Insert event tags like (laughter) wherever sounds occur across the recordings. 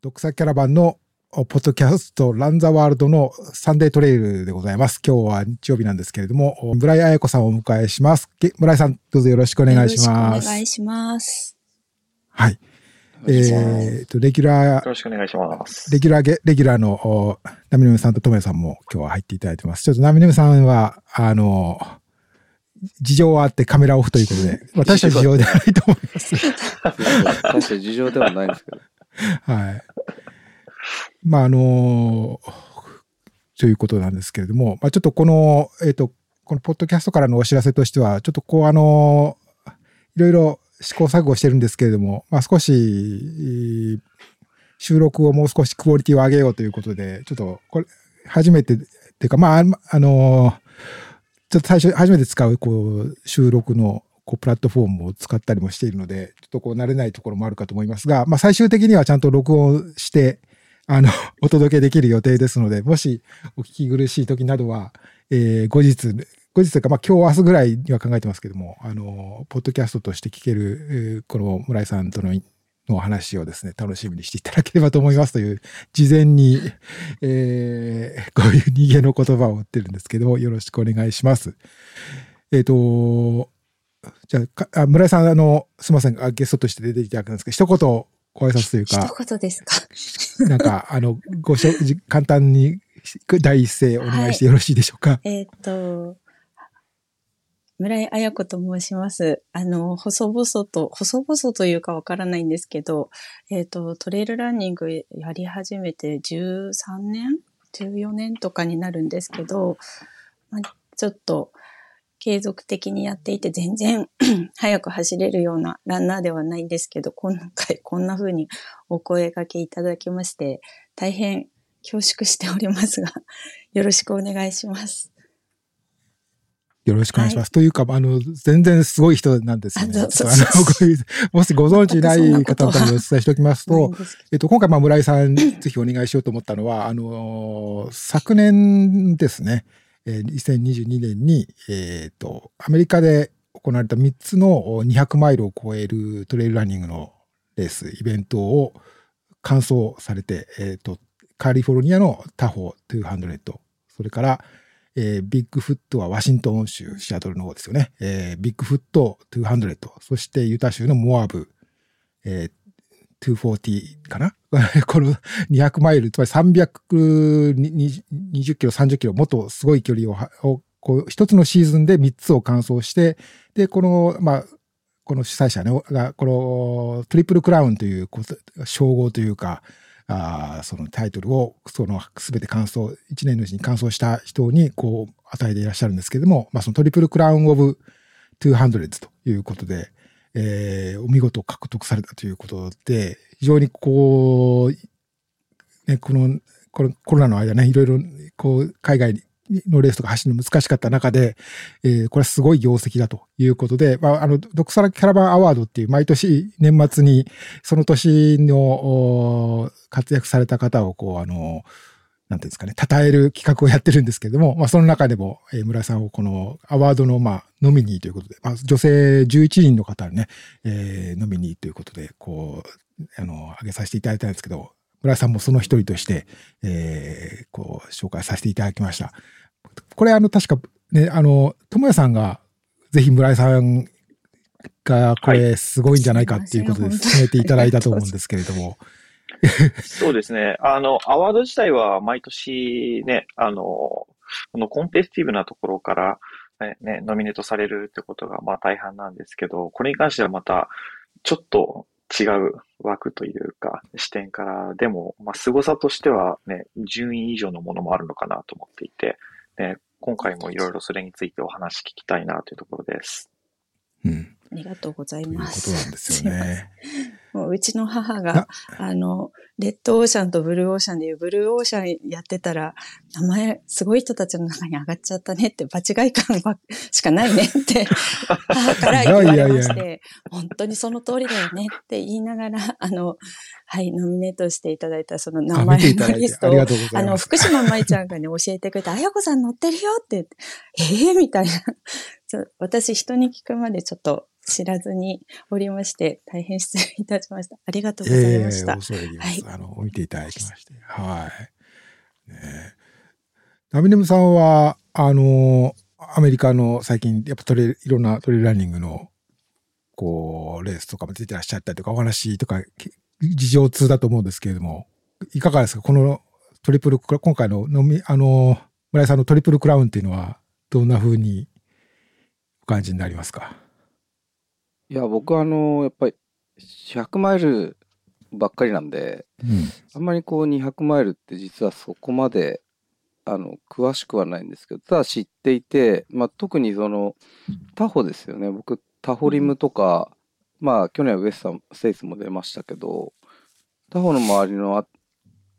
独裁キャラバンのポッドキャストランザワールドのサンデートレイルでございます。今日は日曜日なんですけれども、村井彩子さんをお迎えします。村井さん、どうぞよろしくお願いします。お願いします。はい。えっと、レギュラー、よろしくお願いします。レギュラー、レギュラーのナミネムさんとトメさんも今日は入っていただいてます。ちょっとナミネムさんは、あの、事情はあってカメラオフということで、私は事情ではないと思います。確かに事情ではないですけど。(laughs) はい。まあ、あのということなんですけれども、まあ、ちょっとこの、えっ、ー、と、このポッドキャストからのお知らせとしては、ちょっとこう、あのいろいろ試行錯誤してるんですけれども、まあ、少し、収録をもう少しクオリティを上げようということで、ちょっと、これ、初めて、っていうか、まあ、あのちょっと最初、初めて使う、こう、収録の、こう、プラットフォームを使ったりもしているので、ちょっとこう、慣れないところもあるかと思いますが、まあ、最終的にはちゃんと録音して、あの、(laughs) お届けできる予定ですので、もしお聞き苦しい時などは、えー、後日、後日というか、まあ、今日明日ぐらいには考えてますけども、あの、ポッドキャストとして聞ける、この村井さんとのの話をですね、楽しみにしていただければと思いますという、事前に、えー、(laughs) こういう逃げの言葉を打ってるんですけども、よろしくお願いします。えっ、ー、と、じゃあ、村井さん、あの、すみません、ゲストとして出ていただくんですけど、一言ご挨拶というか。一言ですか？(laughs) なんか、あの、ごしょ、簡単に第一声お願いしてよろしいでしょうか？はい、えっ、と、村井彩子と申します。あの、細々と、細々というかわからないんですけど、えっ、ー、と、トレイルランニングやり始めて13年 ?14 年とかになるんですけど、まあ、ちょっと、継続的にやっていて全然 (clears throat) 早く走れるようなランナーではないんですけど、今回こんな風にお声掛けいただきまして、大変恐縮しておりますが、(laughs) よろしくお願いします。よろしくお願いします。はい、というか、あの、全然すごい人なんですよね。あのもしご存知ない方のためにお伝えしておきますと、(laughs) えっと、今回、まあ、村井さん、ぜひお願いしようと思ったのは、あの、昨年ですね、えー、2022年に、え、ー、と、アメリカで行われた3つの200マイルを超えるトレイルランニングのレース、イベントを完走されて、え、ー、と、カリフォルニアのタホ200、それから、えー、ビッグフットはワシントン州、シアトルの方ですよね。えー、ビッグフット200、そしてユタ州のモアブ、えー、240かなこの200マイル、つまり320キロ、30キロ、もっとすごい距離を、をこう一つのシーズンで3つを完走して、で、この、まあ、この主催者ね、が、このトリプルクラウンという称号というか、あそのタイトルを、その全て完走、1年のうちに完走した人にこう与えていらっしゃるんですけれども、まあそのトリプルクラウンオブ200ということで、えー、お見事獲得されたということで、非常にこう、ね、この、このコロナの間ね、いろいろこう海外のレースとか走るの難しかった中で、えー、これはすごい業績だということで、まあ、あの、ドクサラキャラバンアワードっていう毎年年末にその年の活躍された方をこう、あの、なんていうんですかね、称える企画をやってるんですけれども、まあ、その中でも、えー、村井さんをこのアワードの、まあ、ノミニーということで、まあ、女性11人の方にね、えー、ノミニーということで、こう、あの、挙げさせていただいたんですけど、村井さんもその一人として、えー、こう、紹介させていただきました。これ、あの、確か、ね、あの、智也さんが、ぜひ村井さんが、これ、すごいんじゃないかっていうことで進めていただいたと思うんですけれども。(laughs) そうですね。あの、アワード自体は毎年ね、あの、このコンペティティブなところから、ね、ノミネートされるってことが、まあ大半なんですけど、これに関してはまた、ちょっと違う枠というか、視点から、でも、まあ、凄さとしてはね、順位以上のものもあるのかなと思っていて、ね、今回もいろいろそれについてお話聞きたいなというところです。うん。ありがとうございます。ということなんですよね。(laughs) もううちの母が、あの、レッドオーシャンとブルーオーシャンでいう、ブルーオーシャンやってたら、名前、すごい人たちの中に上がっちゃったねって、場違い感しかないねって (laughs) 母から言われまして、本当にその通りだよねって言いながら、あの、はい、ノミネートしていただいたその名前のリストを、あの、福島舞ちゃんがね、教えてくれて、あやこさん乗ってるよって言って、ええー、みたいな。私人に聞くまでちょっと知らずにおりまして、大変失礼いたしました。ありがとうございええました。恐れ入ります。はいあの、見ていただきまして。はい。ねえナミネムさんは、あの、アメリカの最近、やっぱトレいろんなトレイルランニングの、こう、レースとかも出てらっしゃったりとか、お話とか、き事情通だと思うんですけれども、いかがですか？このトリプル今回ののみ、あの、村井さんのトリプルクラウンっていうのは、どんな風にお感じになりますか？いや、僕はあの、やっぱり100マイルばっかりなんで、うん。あんまりこう200マイルって実はそこまであの詳しくはないんですけど、ただ知っていて、まあ、特にそのタホですよね。僕、タホリムとか、まあ去年はウエスタンステイツも出ましたけど、タホの周りのあ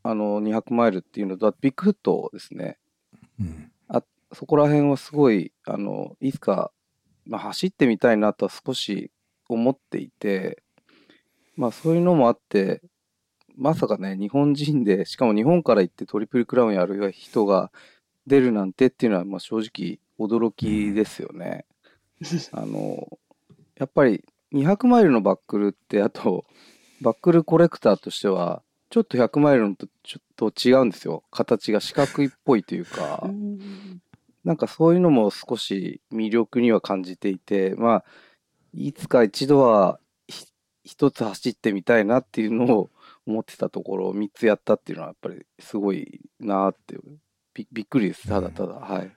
あの200マイルっていうのと、ビッグフットですね。うん。そこら辺はすごい、あの、いつか、まあ、走ってみたいなとは少し思っていて、まあそういうのもあって、まさかね、日本人で、しかも日本から行ってトリプルクラウンやる人が出るなんてっていうのは、まあ正直驚きですよね。あの、やっぱり200マイルのバックルって、あと、バックルコレクターとしては、ちょっと100マイルのとちょっと違うんですよ。形が四角いっぽいというか。うんなんかそういうのも少し魅力には感じていて、まあ、いつか一度はひ一つ走ってみたいなっていうのを思ってたところを3つやったっていうのはやっぱりすごいなってびびっくりです。ただただ。はい。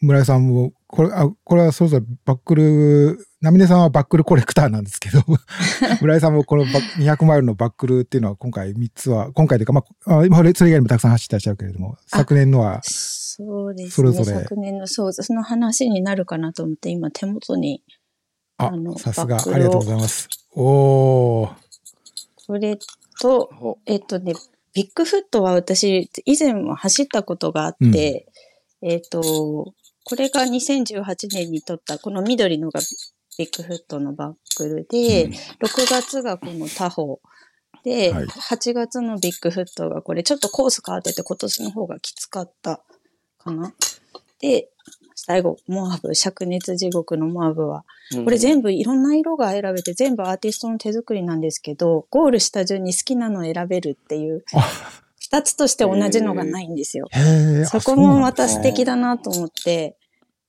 村井さんも、これ、あ、これはそれぞれバックル、ナミネさんはバックルコレクターなんですけど、(laughs) 村井さんもこのバッ200マイルのバックルっていうのは今回3つは、今回というか、まあ、あ今それそれ以外にもたくさん走ってらっしゃるけれども、昨年のは、そうですね。それぞれ昨年の、そう、その話になるかなと思って、今手元に、ああの、さすが、ありがとうございます。おー、これと、ほえっとね、ビッグフットは私、以前も走ったことがあって、えっと、これが2018年に撮った、この緑のがビッグフットのバックルで、うん。6月がこのタホで、はい。8月のビッグフットがこれちょっとコース変わってて今年の方がきつかったかな。で、最後、モアブ、灼熱地獄のモアブは、これ全部いろんな色が選べて全部アーティストの手作りなんですけど、ゴールした順に好きなのを選べるっていう、あ、(laughs) 二つとして同じのがないんですよ。そこもまたあ素敵だなと思って、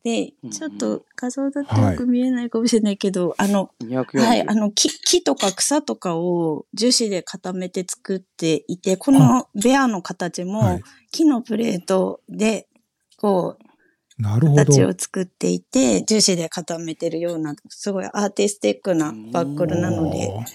でうん、ちょっと画像だとよく見えないかもしれないけど、あの、240。はい、あの木、木とか草とかを樹脂で固めて作っていて、このベアの形もはい。木のプレートで、こう、なるほど。形を作っていて、樹脂で固めてるような、すごいアーティスティックなバックルなので、おー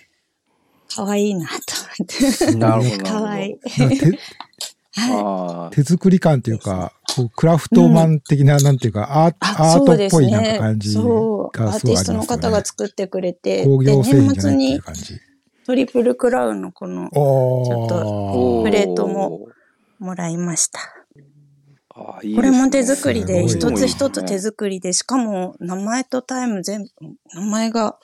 可愛いなと思って。なるほど。可愛い。なんか手 (laughs) はあ手作り感っていうか、こうクラフトマン的な、なんていうか、アーあ、アートそうですっぽいなんかね感。じそう。アがすごいありますよね。ーティストの方が作ってくれて、工業製で、品じゃないってい年末にう感じ。トリプルクラウンのこの、おちょっとープレートも。もらいました。いいこれも手作りで、一つ一つ手作りで、しかも名前とタイム全部、名前が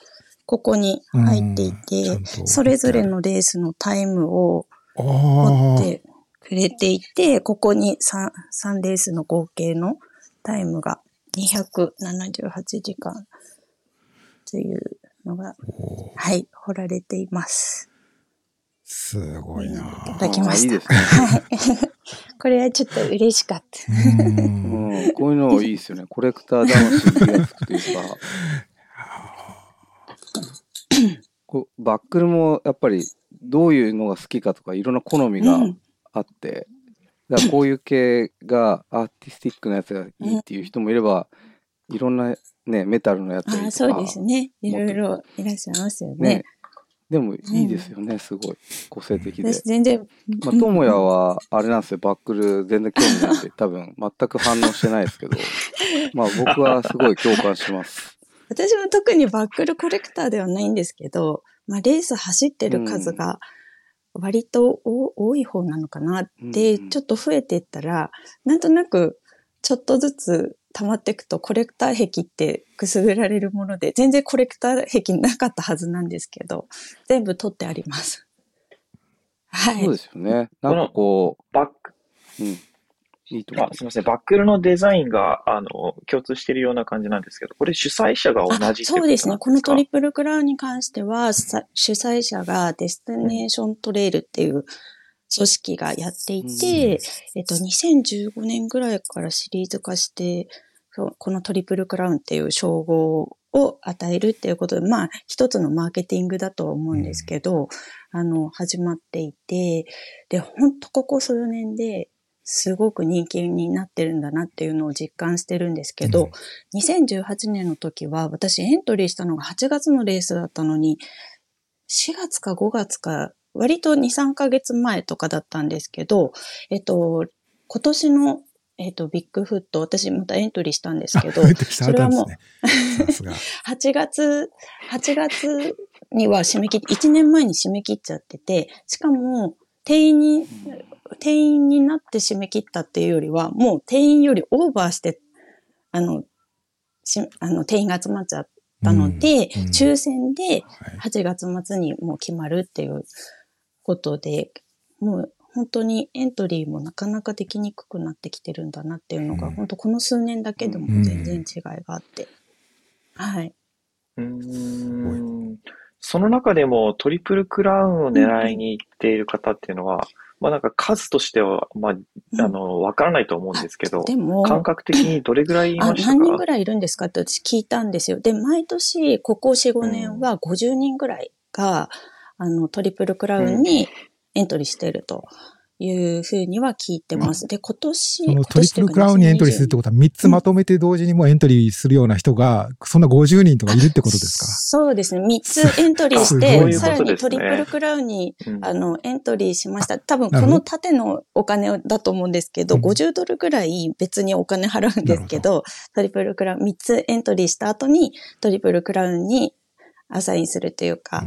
ここに入っていてそれぞれのレースのタイムを。持ってくれていて、ここに 3, 3レースの合計のタイムが278時間というのが、はい、掘られています。すごいいなただきました。いいですね。はい。これはちょっと嬉しかった。うんうん、こういうのいいですよね。コレクター魂がつくというか。(laughs) こうバックルもやっぱりどういうのが好きかとかいろんな好みがうんあって、だからこういう系がアーティスティックなやつがいいっていう人もいれば、いろんなね、メタルのやつとか。あそうですね。いろいろいらっしゃいますよね。ね。でもいいですよね、すごい。個性的で。私全然、まあ、ともやは、あれなんですよ、バックル全然興味なくて、(laughs) 多分全く反応してないですけど、まあ僕はすごい共感します。(laughs) 私も特にバックルコレクターではないんですけど、まあ、レース走ってる数が割とお多い方なのかなって、うんちょっと増えていったら、なんとなくちょっとずつ溜まっていくとコレクター癖ってくすぐられるもので、全然コレクター癖なかったはずなんですけど、全部取ってあります。はい。そうですよね。なんかこバック、う、うん。いいと思いあ、すみません。バックルのデザインが、あの、共通しているような感じなんですけど、これ主催者が同じってことなんですか？そうですね。このトリプルクラウンに関しては、さ主催者がデスティネーショントレイルっていう組織がやっていて、えっと、2015年ぐらいからシリーズ化して、このトリプルクラウンっていう称号を与えるっていうことで、まあ、一つのマーケティングだとは思うんですけど、あの、始まっていて、で、ほんとここ数年ですごく人気になってるんだなっていうのを実感してるんですけど、2018年の時は私エントリーしたのが8月のレースだったのに、4月か5月か、割と2、3ヶ月前とかだったんですけど、えっと、今年の、えっと、ビッグフット、私またエントリーしたんですけど、それはもう、さすが。(laughs) 8月、8月には締め切っ1年前に締め切っちゃってて、しかも、定員に、定員になって締め切ったっていうよりは、もう定員よりオーバーして、あの、しあの、定員が集まっちゃったので、うんうん。抽選ではい。8月末にもう決まるっていうことで、もう本当にエントリーもなかなかできにくくなってきてるんだなっていうのが、うん本当この数年だけでも全然違いがあって。はい。うーんその中でもトリプルクラウンを狙いに行っている方っていうのは、まあなんか数としては、まあ、あの、わからないと思うんですけど、でも、感覚的にどれぐらいいあましたか？何人ぐらいいるんですかって私聞いたんですよ。で、毎年、ここ4、5年は50人ぐらいが、あの、トリプルクラウンにエントリーしてるというふうには聞いてます。で、今年、そのトリプルクラウンにエントリーするってことは3つまとめて同時にもうエントリーするような人が、そんな50人とかいるってことですか？そうですね。3つエントリーして、いさらにトリプルクラウンに、うん。あの、エントリーしました。多分この縦のお金だと思うんですけど、うん。50ドルぐらい別にお金払うんですけど、トリプルクラウン3つエントリーした後にトリプルクラウンにアサインするというか、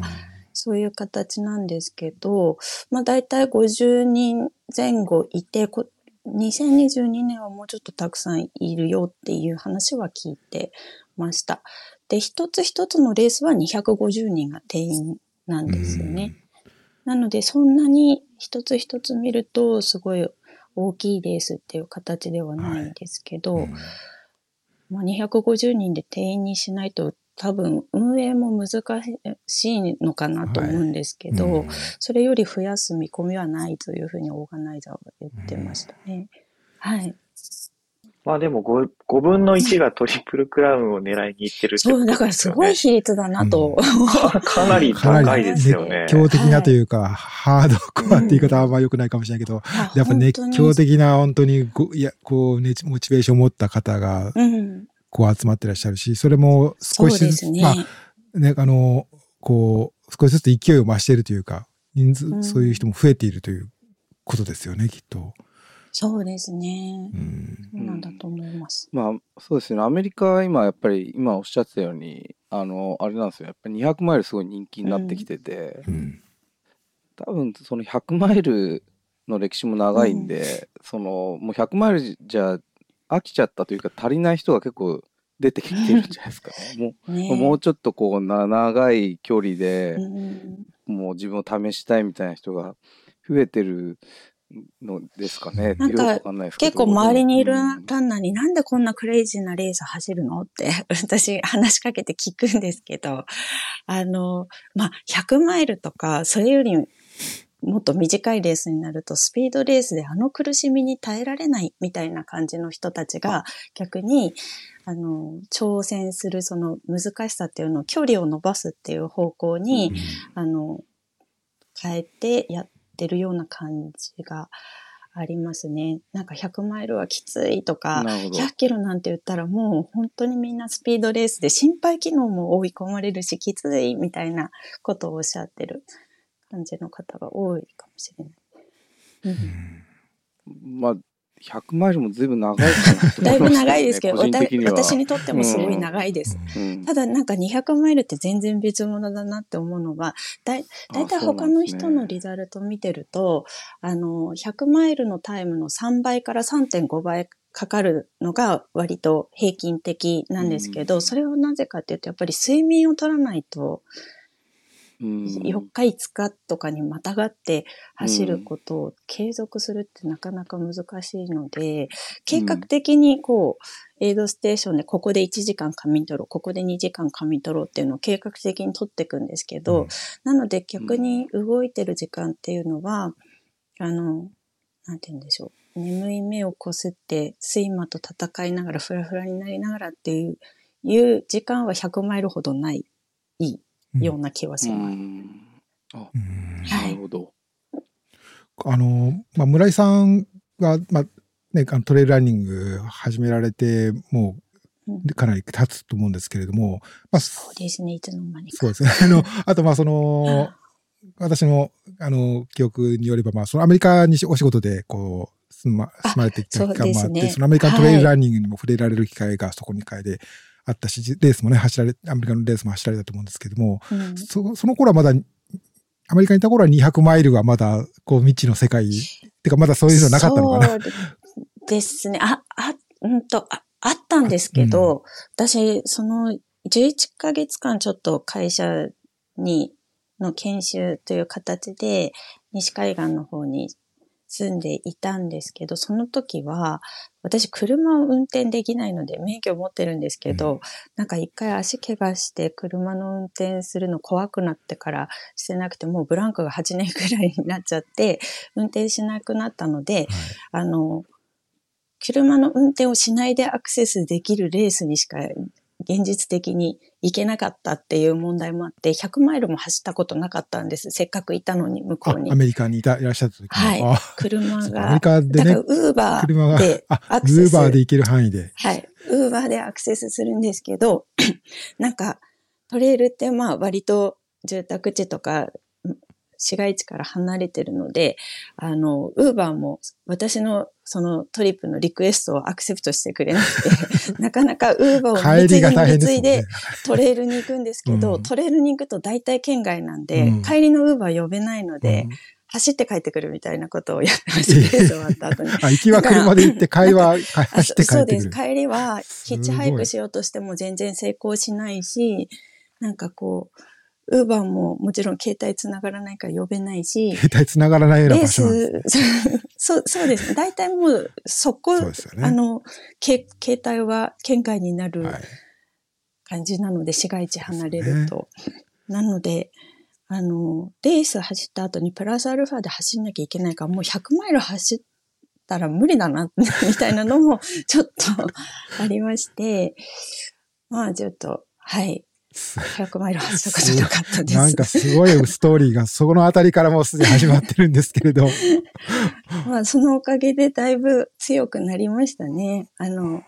そういう形なんですけど、まあ大体50人前後いて、こ2022年はもうちょっとたくさんいるよっていう話は聞いてました。で、一つ一つのレースは250人が定員なんですよね。なので、そんなに一つ一つ見ると、すごい大きいレースっていう形ではないんですけど、うんまあ、250人で定員にしないと多分運営も難しいのかなと思うんですけど、うんそれより増やす見込みはないというふうにオーガナイザーは言ってましたね。はい。まあでも 5, 5分の1がトリプルクラウンを狙いに行ってるってそう、ことだからですよね。すごい比率だなと。か (laughs) かなり高いですよね熱。狂的なというか、ハードコアって言い方はあんま良くないかもしれないけど、やっぱ熱狂的な本当にご、いや、こう、ね、モチベーションを持った方が、うん。こう集まってらっしゃるし、それも少しずつ、ね。まあ、ね、あの、こう、少しずつ勢いを増しているというか、人数、うんそういう人も増えているということですよね、きっと。そうですねう。ん。そうなんだと思います。まあそうですねアメリカは今やっぱり今おっしゃってたようにあのあれなんですよやっぱり200マイルすごい人気になってきてて、うん。多分その100マイルの歴史も長いんで、そのもう100マイルじゃ飽きちゃったというか足りない人が結構出てきてるんじゃないですか。(laughs) もねうもうちょっとこうな長い距離でうん。もう自分を試したいみたいな人が増えてるのですかね。なんか結構周りにいるうんランナーになんでこんなクレイジーなレース走るの？って (laughs) 私話しかけて聞くんですけど、あの、まあ、100マイルとか、それよりもっと短いレースになると、スピードレースであの苦しみに耐えられないみたいな感じの人たちが逆に、あの、挑戦するその難しさっていうのを距離を伸ばすっていう方向に、あの、変えてやってるような感じがありますね。なんか100マイルはきついとか、なるほど。100キロなんて言ったらもう本当にみんなスピードレースで心肺機能も追い込まれるしきついみたいなことをおっしゃってる感じの方が多いかもしれない。うん。まあ100マイルもずいぶん長いかなと (laughs) だいぶ長いですけど、私にとってもすごい長いです。うん。ただなんか200マイルって全然別物だなって思うのは、だいたい他の人のリザルト見てると、あの、100マイルのタイムの3倍から3.5倍かかるのが割と平均的なんですけど、うん。それはなぜかっていうと、やっぱり睡眠を取らないと4日5日とかにまたがって走ることを継続するってなかなか難しいので、計画的にこう、エイドステーションでここで1時間仮眠取ろう、ここで2時間仮眠取ろうっていうのを計画的に取っていくんですけど、うん、なので逆に動いてる時間っていうのは、あの、なんて言うんでしょう。眠い目をこすって睡魔と戦いながらフラフラになりながらっていういう時間は100マイルほどない、いいような気はします。あ、なるほど。あの、まあ、村井さんが、まあ、ね、あのトレイルランニング始められて、もう、かなり経つと思うんですけれども、まあ、そうですね、いつの間にか。そうですね。あの、あと、まあ、その、私の、あの、記憶によれば、まあ、そのアメリカにお仕事で、こう、住ま住まれてきた期間もあって、そね、そのアメリカントレイルランニングにも触れられる機会がそこに会であったし、レースもね、走られ、アメリカのレースも走られたと思うんですけども、うん、そその頃はまだ、アメリカにいた頃は200マイルはまだ、こう、未知の世界、ってかまだそういうのなかったのかな。そうですね。あ、あ、うんと、ああったんですけど、うん、私、その11ヶ月間ちょっと会社に、の研修という形で、西海岸の方に住んでいたんですけど、その時は、私車を運転できないので免許を持ってるんですけど、うん、なんか一回足怪我して車の運転するの怖くなってからしてなくて、もうブランクが8年くらいになっちゃって、運転しなくなったので、はい、あの、車の運転をしないでアクセスできるレースにしか現実的に行けなかったっていう問題もあって、100マイルも走ったことなかったんです。せっかくいたのに、向こうに。アメリカにいたいらっしゃった時はい。車が。アメリカでね。だから、ウーバーでアクセス。ウーバーで行ける範囲で。はい。ウーバーでアクセスするんですけど、(clears throat) なんか、トレイルってまあ割と住宅地とか市街地から離れてるので、あの、ウーバーも私のそのトリップのリクエストをアクセプトしてくれなくて、(laughs) なかなかウーバーを見継いで見継いでトレイルに行くんですけど、うん、トレイルに行くと大体県外なんで、うん、帰りのウーバー呼べないので、うん走って帰ってくるみたいなことをやってました、レース終わった後に。(laughs) あ、行きは車で行って、帰りは走って帰ってくる。そうです。帰りは、ヒッチハイクしようとしても全然成功しないし、なんかこう、ウーバーももちろん携帯繋がらないから呼べないし。携帯繋がらないような場所なんです、ね、(laughs) そう、そうですね。大体もう、そこ、そね、あの、け携帯は県外になる感じなので、市街地離れると。ね、なので、あの、レース走った後にプラスアルファで走んなきゃいけないから、もう100マイル走ったら無理だな、(laughs) みたいなのもちょっとありまして、まあちょっと、はい。100マイル走ったことなかったです。なんかすごいストーリーがそこのあたりからもうすでに始まってるんですけれど。(laughs) まあそのおかげでだいぶ強くなりましたね。あの、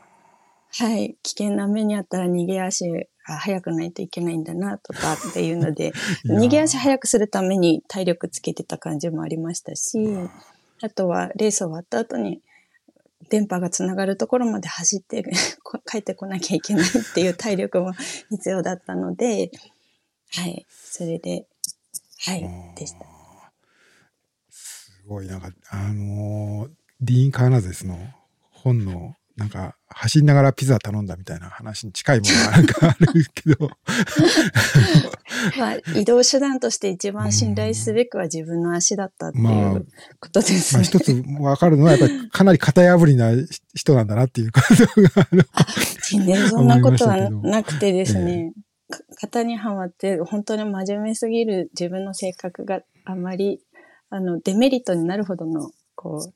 はい、危険な目にあったら逃げ足が速くないといけないんだなとかっていうので、(laughs) 逃げ足速くするために体力つけてた感じもありましたし、あとはレース終わった後に電波がつながるところまで走って (laughs) 帰ってこなきゃいけないっていう体力も必要だったので、はい、それで、はい、でした。すごい、なんか、あのー、ディーン・カーナゼスの本のなんか、走りながらピザ頼んだみたいな話に近いものがなんかあるけど (laughs) まあ、移動手段として一番信頼すべくは自分の足だったっていうことですね。まあ、一つわかるのは、やっぱりかなり型破りな人なんだなっていうことが全然そんなことはなくてですね。えー、型にはまって本当に真面目すぎる自分の性格があまりあのデメリットになるほどのこう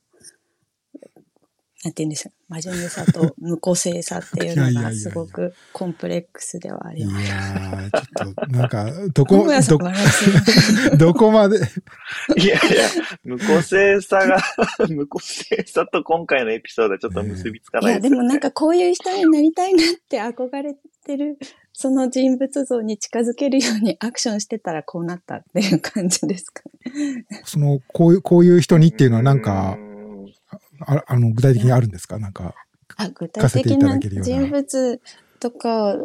なんて言うんですよ。真面目さと無個性さっていうのがすごくコンプレックスではあります。いやー、ちょっと、なんか、どこ、ど、どこまで？いやいや、無個性さが、(laughs) 無個性さと今回のエピソードはちょっと結びつかないです、ね、いや、でもなんかこういう人になりたいなって憧れてる、その人物像に近づけるようにアクションしてたらこうなったっていう感じですかね。その、こういう、こういう人にっていうのはなんか、ああの具体的にあるんですか？なんか、あ具体的な人物とか、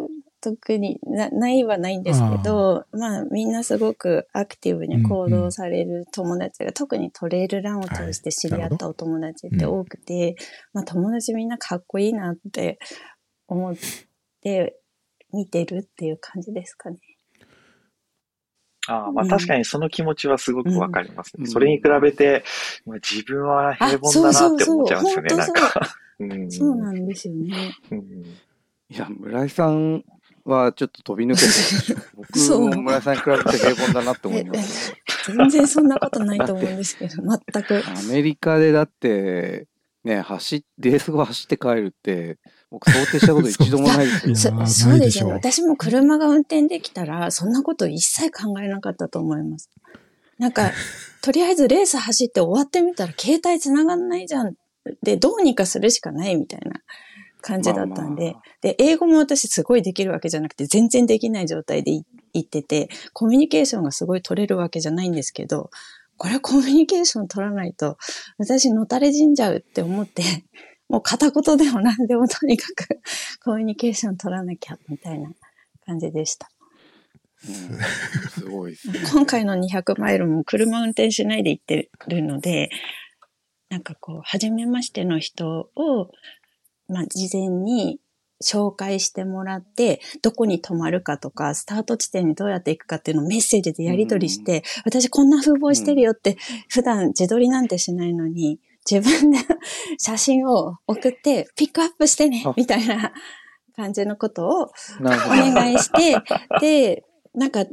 特になないはないんですけど、まあみんなすごくアクティブに行動される友達が、うんうん、特にトレイルランを通して知り合ったお友達って多くて、はい。まあ友達みんなかっこいいなって思って見てるっていう感じですかね。ああまあうん確かにその気持ちはすごくわかりますね。うんそれに比べて、まあ自分は平凡だなって思っちゃうんですよね、なんあそうそうそうか。うんそうなんですよね。うんいや、村井さんはちょっと飛び抜けて。僕も村井さんに比べて平凡だなって思いえます。全然そんなことないと思うんですけど、全く。アメリカでだって、ね、走っ、レース後走って帰るって、僕想定したこと (laughs) 一度もないですよ。そそうですよ。私も車が運転できたら、そんなこと一切考えなかったと思います。なんか、(laughs) とりあえずレース走って終わってみたら、携帯繋がんないじゃん。で、どうにかするしかないみたいな感じだったんで、まあまで、英語も私すごいできるわけじゃなくて、全然できない状態でい行ってて、コミュニケーションがすごい取れるわけじゃないんですけど、これコミュニケーション取らないと、私のたれ死んじゃうって思って、(laughs) もう片言でも何でもとにかく (laughs) コミュニケーション取らなきゃみたいな感じでした。うんすごいですね。今回の200マイルも車運転しないで行ってるので、なんかこう、初めましての人を、まあ、事前に紹介してもらって、どこに泊まるかとか、スタート地点にどうやって行くかっていうのをメッセージでやり取りして、私こんな風貌してるよって、普段自撮りなんてしないのに、自分で写真を送って、ピックアップしてねあ、みたいな感じのことをお。願いして、(laughs) で、なんか、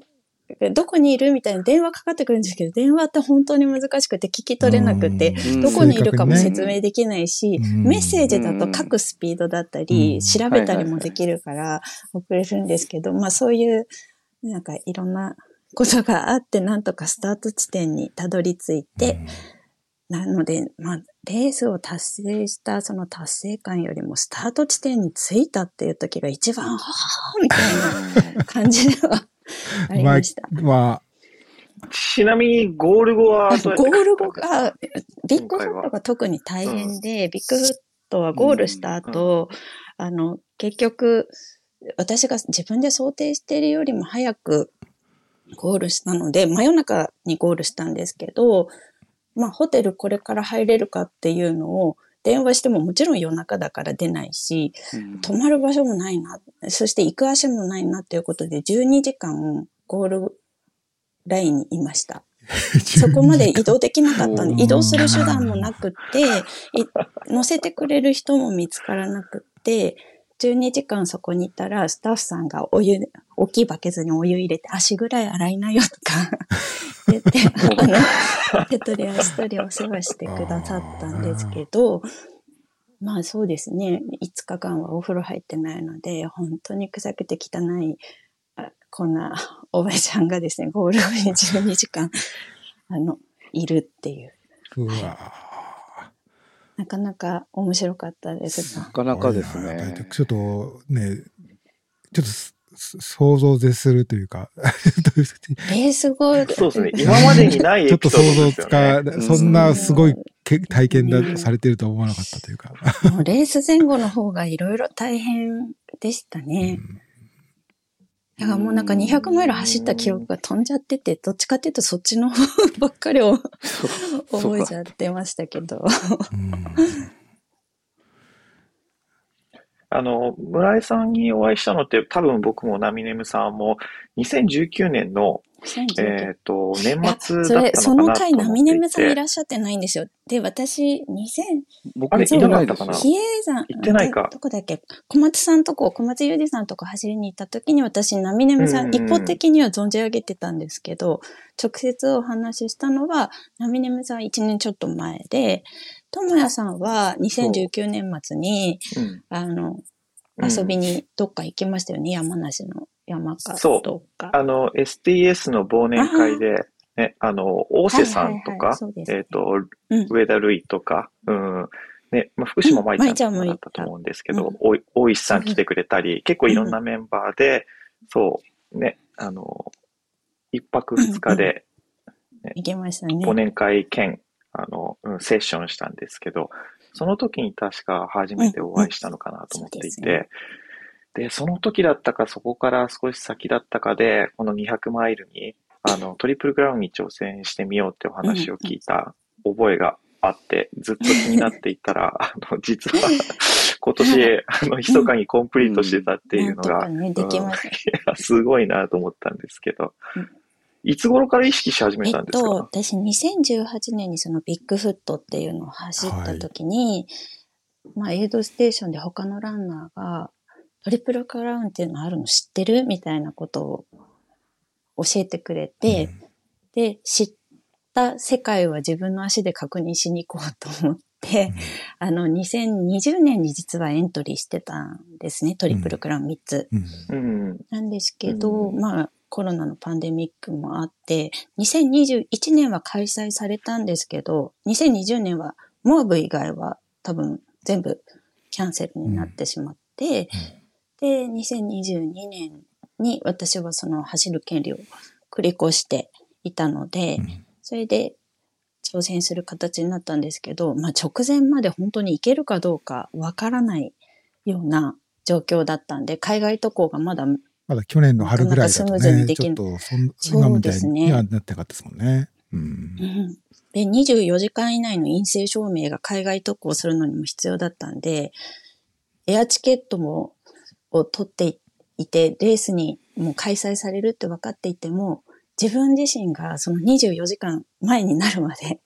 どこにいるみたいな電話かかってくるんですけど、電話って本当に難しくて聞き取れなくて、うん。どこにいるかも説明できないし、うん。メッセージだと書くスピードだったり、うん。調べたりもできるから送れるんですけど、まあそういう、なんかいろんなことがあって、なんとかスタート地点にたどり着いて、なので、まあ、レースを達成したその達成感よりも、スタート地点に着いたっていう時が一番、はははみたいな感じでは (laughs) ありました。まちなみにゴール後はゴール後が、ビッグフットが特に大変で、ビッグフットはゴールした後、あの、結局、私が自分で想定しているよりも早くゴールしたので、真夜中にゴールしたんですけど、まあ、ホテルこれから入れるかっていうのを電話してももちろん夜中だから出ないし、うん泊まる場所もないな、そして行く足もないなっていうことで12時間ゴールラインにいました。あ、(laughs) そこまで移動できなかったんうんで、移動する手段もなくって、(laughs) い乗せてくれる人も見つからなくって、12時間そこにいたら、スタッフさんがお湯、大きいバケツにお湯入れて、足ぐらい洗いなよとか (laughs) 言って、あの、手取り足取りお世話してくださったんですけど、まあそうですね、5日間はお風呂入ってないので、本当に臭くて汚い、あこんなおばちゃんがですね、ゴール後に12時間、あの、いるっていう。うわなかなか面白かったですな。かなかですね。ちょっとね、ちょっとすす想像絶するというか、レース後、そうですね。今までにないちょっと想像つ。か、そんなすごいけ体験だうんされてるとは思わなかったというか。もうレース前後の方がいろいろ大変でしたね。だからもうなんか200マイル走った記憶が飛んじゃってて、どっちかっていうとそっちの方 (laughs) ばっかりを覚えちゃってましたけど。うん。あの、村井さんにお会いしたのって、多分僕もナミネムさんも、2019年の、えっ、と、年末それ、だったその回。ナミネムさんいらっしゃってないんですよ。で、私、2000、あれ僕行ってなかったかな。比叡山、行ってないか。どどこだっけ？小松さんとこ、小松裕二さんとこ走りに行った時に私、ナミネムさん、うんうんうん。一方的には存じ上げてたんですけど、直接お話ししたのは、ナミネムさん1年ちょっと前で、ともやさんは2019年末に、うん。あの、うん。遊びにどっか行きましたよね、山梨の山か。そう。どっか。あの、STS の忘年会で、ね、あの、大瀬さんとかえっ、と、うん。上田瑠衣とか、うん、ね、まあ、福島舞ちゃんもだったと思うんですけど、うん。大石さん来てくれたり、結構いろんなメンバーで、そう、ね、あの、一泊二日で行きましたね。忘年会兼、あの、うん、セッションしたんですけど、その時に確か初めてお会いしたのかなと思っていて、で、その時だったか、そこから少し先だったかで、この200マイルに、あの、トリプルクラウンに挑戦してみようってお話を聞いた覚えがあって、ずっと気になっていたら、(laughs) あの、実は、今年、あの、密かにコンプリートしてたっていうのが、すごいなと思ったんですけど。いつ頃から意識し始めえったんですか、と、私2018年にそのビッグフットっていうのを走った時に、まあエイドステーションで他のランナーがトリプルクラウンっていうのあるの知ってる？みたいなことを教えてくれて、で、知った世界は自分の足で確認しに行こうと思って、あの、2020年に実はエントリーしてたんですね、トリプルクラウン3つ。うん。うん。なんですけど、うん。まあ、コロナのパンデミックもあって、2021年は開催されたんですけど、2020年はモアブ以外は多分全部キャンセルになってしまって、で、2022年に私はその走る権利を繰り越していたので、うん。それで挑戦する形になったんですけど、まあ直前まで本当に行けるかどうかわからないような状況だったんで、海外渡航がまだまだ去年の春ぐらいだとなかなかスムーズにね、できんちょっとそんそみたにはなってなかったですもんね。うん。うん。で、24時間以内の陰性証明が海外渡航するのにも必要だったんで、エアチケットも、を取っていて、レースにもう開催されるって分かっていても、自分自身がその24時間前になるまで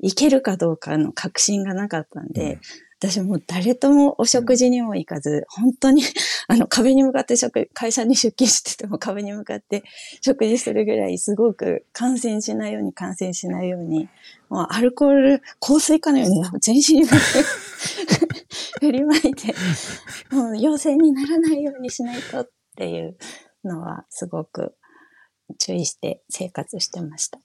行けるかどうかの確信がなかったんで、私もう誰ともお食事にも行かず、本当に (laughs) あの壁に向かって食、会社に出勤してても壁に向かって食事するぐらいすごく感染しないように感染しないように、もうアルコール、香水かのように全身に (laughs) (laughs) 振りまいて、もう陽性にならないようにしないとっていうのはすごく注意して生活してました。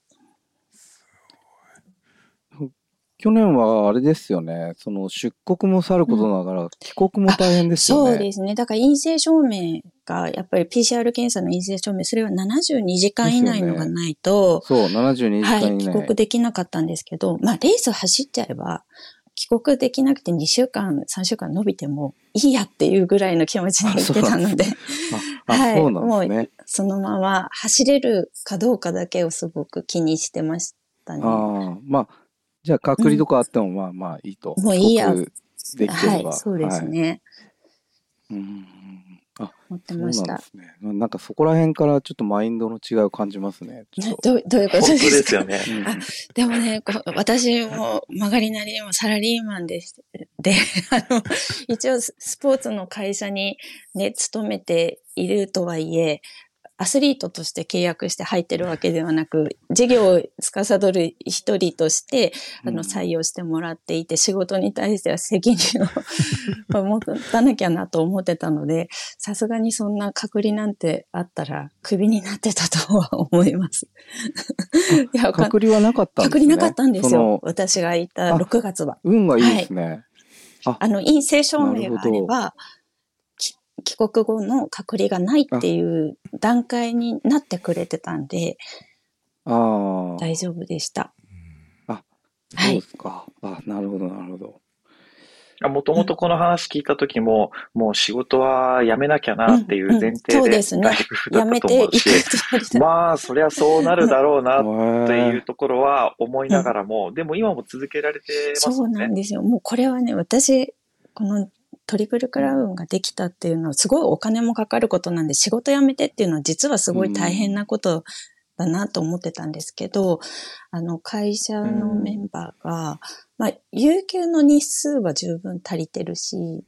去年はあれですよね、その出国もさることながら、帰国も大変ですよね。そうですね。だから陰性証明が、やっぱり PCR 検査の陰性証明、それは72時間以内のがないと、そう、72時はい、間以内。帰国できなかったんですけど、まあ、レース走っちゃえば、帰国できなくて2週間、3週間伸びてもいいやっていうぐらいの気持ちで行ってたので、はいそうなんですね。そのまま走れるかどうかだけをすごく気にしてましたね。ああ、まあ、じゃあ隔離とかあってもまあまあいいと。もういいやできてれば。はい、そうですはい。ね。うんあ、思ってそうなんましたで。すね。なんかそこら辺からちょっとマインドの違いを感じますね。ちょっと (laughs) どうどういうことですか？ですよね。うんあでもね、こう私も曲がりなりにもサラリーマンでしで、あの、一応ススポーツの会社にね、勤めているとはいえ、アスリートとして契約して入ってるわけではなく、事業を司る一人として、あの、うん採用してもらっていて、仕事に対しては責任を (laughs) 持たなきゃなと思ってたので、さすがにそんな隔離なんてあったら、クビになってたとは思います。(laughs) いや隔離はなかったんですね。隔離なかったんですよ。私がいたあ6月は。運がいいですね。あの、陰性証明があなるほれば、き帰国後の隔離がないっていう段階になってくれてたんで、ああ。大丈夫でした。そうですか。あ、なるほど、なるほど。もともとこの話聞いた時も、もう仕事は辞めなきゃなっていう前うんうんそう提でですねライブだやめていくつ。まあ、そりゃそうなるだろうなっていうへところは思いながらも、でも今も続けられてますそう。なんですよ。もうこれはね、私、このトリプルクラウンができたっていうのはすごいお金もかかることなんで、仕事辞めてっていうのは実はすごい大変なことだなと思ってたんですけど、あの、会社のメンバーが、まあ、有給の日数は十分足りてるし、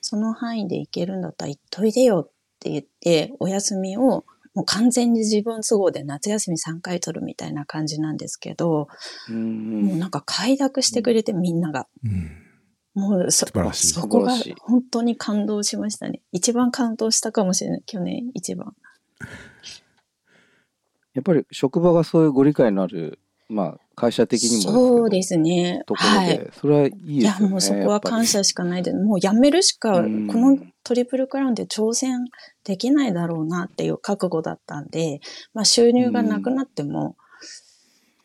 その範囲で行けるんだったら行っといでよって言って、お休みをもう完全に自分都合で夏休み3回取るみたいな感じなんですけど、うん。もうなんか快諾してくれてみんなが。うんもうそ素晴らしいそこが本当に感動しましたね。一番感動したかもしれない。去年一番。(laughs) やっぱり職場がそういうご理解のある、まあ、会社的にもそうですね。ところで、はい。それはいいですよね。いや、もうそこは感謝しかないで、もうやめるしか、こうんのトリプルクラウンで挑戦できないだろうなっていう覚悟だったんで、まあ収入がなくなっても、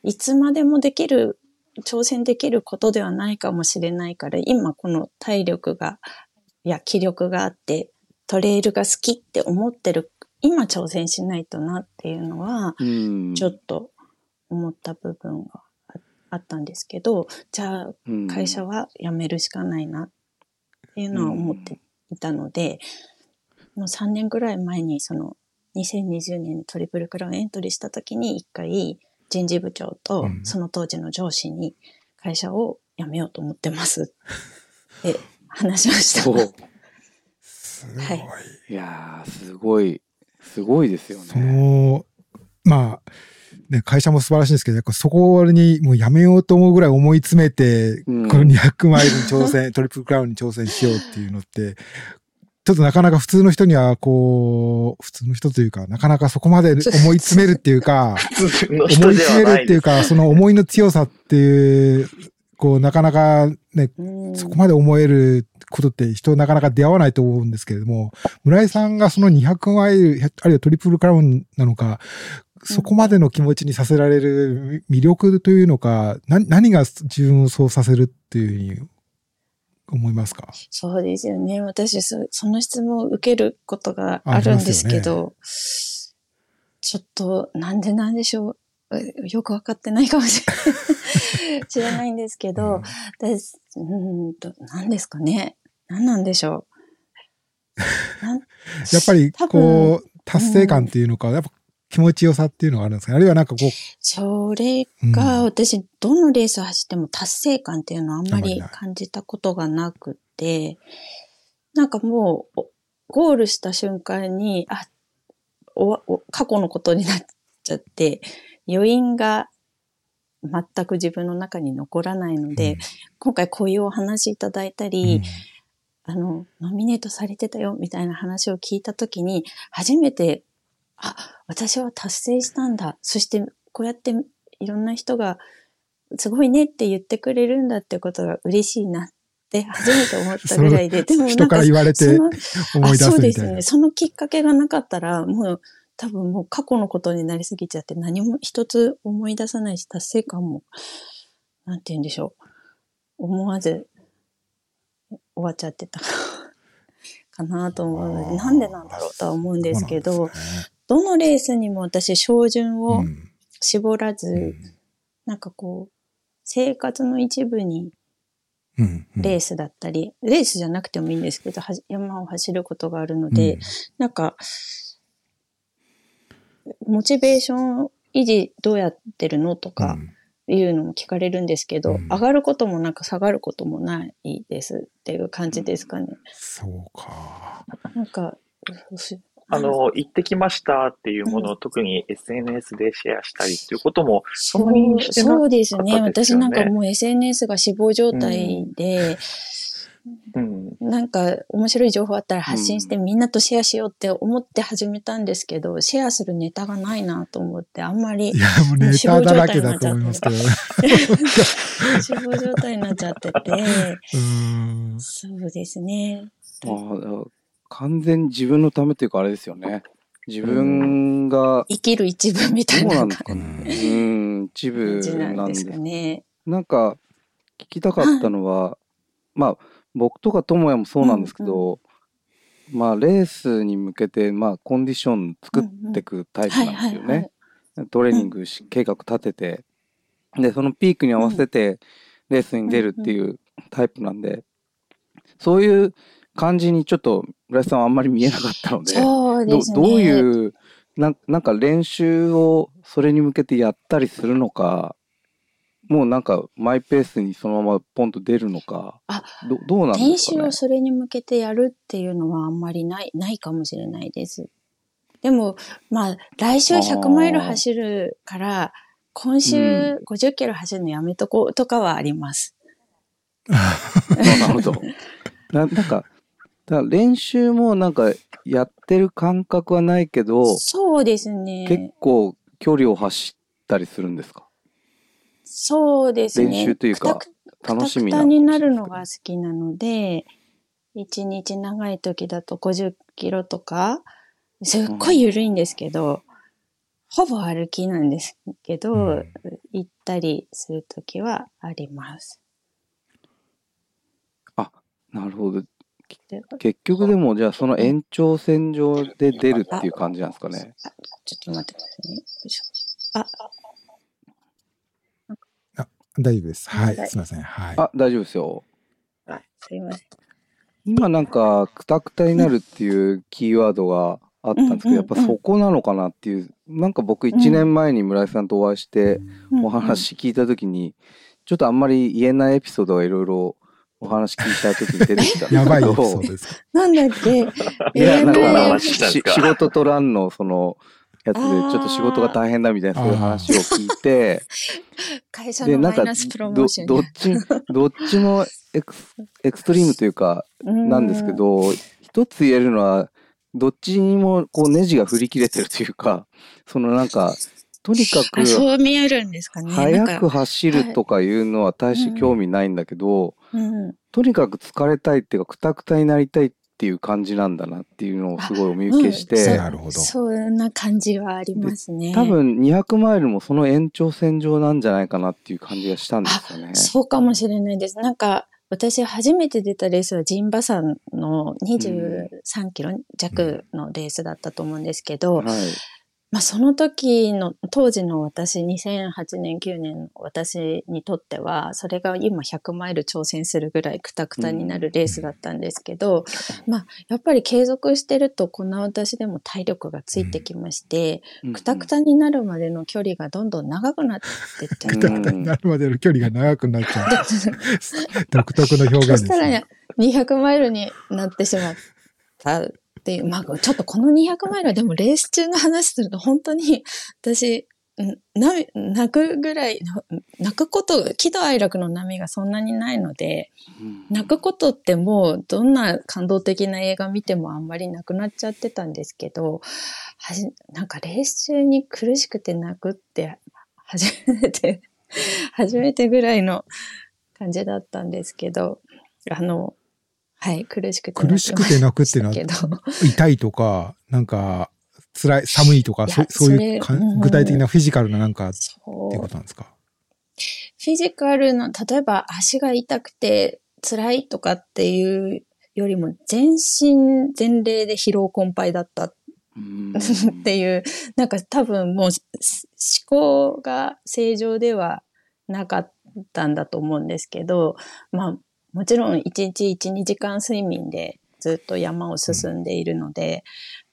いつまでもできる、挑戦できることではないかもしれないから、今この体力が、いや、気力があって、トレイルが好きって思ってる、今挑戦しないとなっていうのは、うん。ちょっと思った部分がああったんですけど、じゃあうん会社は辞めるしかないなっていうのは思っていたので、もう3年ぐらい前にその2020年にトリプルクラウンエントリーした時に一回人事部長とうんその当時の上司に会社を辞めようと思ってます (laughs) って話をした。すごい。はいいやー、すごい、すごいですよそね。の、まあ、ね、会社も素晴らしいんですけど、やっぱそこにもうやめようと思うぐらい思い詰めて、うんこの200マイルに挑戦、トリプルクラウンに挑戦しようっていうのって、ちょっとなかなか普通の人には、こう、普通の人というか、なかなかそこまで思い詰めるっていうか、思い詰め。るっていうか、その思いの強さっていう、こう、なかなかね、うんそこまで思えることって人なかなか出会わないと思うんですけれども、村井さんがその200マイル、あるいはトリプルクラウンなのか、そこまでの気持ちにさせられる魅力というのか、な何が自分をそうさせるっていうふうに思いますか？そうですよね。私そ、その質問を受けることがあるんですけど、ちょっと、なんでなんでしょう？えよくわかってないかもしれない。(laughs) 知らないんですけど、私、うーんと、何ですかね？何なんでしょう？(laughs) やっぱりこう、達成感っていうのか、やっぱ気持ちよさっていうのがあるんですかあるいはなんかこう、それうん。が、私、どのレースを走っても達成感っていうのはあんまり感じたことがなくて、なんかもう、おゴールした瞬間に、あ、お過去のことになっちゃって、余韻が全く自分の中に残らないので、うん。今回こういうお話いただいたり、あの、ノミネートされてたよみたいな話を聞いたときに、初めて、あ、私は達成したんだ。そして、こうやっていろんな人が、すごいねって言ってくれるんだってことが嬉しいなって初めて思ったぐらいで、でもなん人から言われてその思い出すあそうみたいなですね。。そのきっかけがなかったら、もう多分もう過去のことになりすぎちゃって何も一つ思い出さないし、達成感も、なんて言うんでしょう。思わず終わっちゃってた (laughs) かなと思うので、なんでなんだろうとは思うんですけど、どのレースにも私、照準をうん。絞らず、うん。なんかこう、生活の一部にうん。うん。レースだったり、レースじゃなくてもいいんですけど、山を走ることがあるので、うん。なんか、モチベーション維持どうやってるのとかいうのも聞かれるんですけど、うん。上がることもなく下がることもないですっていう感じですかね。そうか。なんか、ふあの、行ってきましたっていうものを特に SNS でシェアしたりっていうことも、そそんなにうしてなそうですね。私なんかもう SNS が死亡状態で、うん。なんか面白い情報あったら発信してみんなとシェアしようって思って始めたんですけど、シェアするネタがないなと思って、あんまりいや、もうネタだらけだと思いますけど。死亡状態になっちゃって (laughs) て、うんそうですね。あ完全に自分のためというかあれですよね。自分が、生きる一部みたいどうななんですかね。ううん、一部ななんですかね。なんか、聞きたかったのは、まあ、僕とか智也もそうなんですけど、まあ、レースに向けて、まあ、コンディション作っていくタイプはいなんですよね。。トレーニングし計画立てて、で、そのピークに合わせて、レースに出るっていうタイプなんで、そういう感じにちょっと、村井さんはあんまり見えなかったので、どそうですね。どういうなんなんか練習をそれに向けてやったりするのかもうなんかマイペースにそのままポンと出るのかあどどうなん練ですかね？習をそれに向けてやるっていうのはあんまりない、ないかもしれないです。でも、まあ、来週100マイル走るから、今週50キロ走るのやめとこうとかはあります。(laughs) あなるほどななんかだから練習もなんかやってる感覚はないけどそうです結ね。構距離を走ったりするんですか？そうですね。練習というかく楽しみくたくたになるのが好きなので、一日長い時だと50キロとか、すっごい緩いんですけど、ほぼ歩きなんですけど、うん行ったりする時はあります。なるほどで結局でもじゃあその延長線上で出るっていう感じなんですかねちょっと待ってくださいね。よいしょあ、大丈夫です。はい。はいすいません。はい。あ大丈夫ですよあ、すいません。今なんか、くたくたになるっていうキーワードがあったんですけど、やっぱそこなのかなっていう、なんか僕1年前に村井さんとお会いして、お話聞いた時に、ちょっとあんまり言えないエピソードがいろいろお話聞いた時に出てきた。やばいエピソードですか？なんだっけ？いや、なんか、仕事とランのその、やつで、ちょっと仕事が大変だみたいな、そういう話を聞いて、で、会社のなんかマイナスプロモどーション。どっち、どっちもエクスエクストリームというか、なんですけど、一つ言えるのは、どっちにもこうネジが振り切れてるというか、そのなんか、とにかくあ、そう見えるんですかね。速く走るとかいうのは大して興味ないんだけど、うん、とにかく疲れたいっていうか、くたくたになりたいっていう感じなんだなっていうのをすごいお見受けして、うんなるほどそんな感じはありますね。多分200マイルもその延長線上なんじゃないかなっていう感じがしたんですよね。そうかもしれないです。なんか、私初めて出たレースはジンバ山の23キロ弱のレースだったと思うんですけど、はい。まあその時の、当時の私、2008年、9年の私にとっては、それが今100マイル挑戦するぐらいクタクタになるレースだったんですけど、まあやっぱり継続してると、こんな私でも体力がついてきまして、くたくたになるまでの距離がどんどん長くなってって、うんくたくたになるまでの距離が長くなっちゃう。独特の表現ですそしたらねね。、200マイルになってしまったっていう、まあ、ちょっとこの200マイルはでもレース中の話すると本当に私、泣くぐらい、な泣くこと、喜怒哀楽の波がそんなにないので、うん。泣くことってもうどんな感動的な映画見てもあんまりなくなっちゃってたんですけど、はじ、なんかレース中に苦しくて泣くって初めて、初めてぐらいの感じだったんですけど、あの、はい、苦しくて苦しくて泣くっていうのはけど、痛いとか、なんか、辛い、寒いとか、そそういうかうん具体的なフィジカルななんかっていうことなんですか？フィジカルの、例えば足が痛くて辛いとかっていうよりも全身全霊で疲労困憊だったうんっていう、なんか多分もうす思考が正常ではなかったんだと思うんですけど、まあもちろん1日1、2時間睡眠でずっと山を進んでいるので、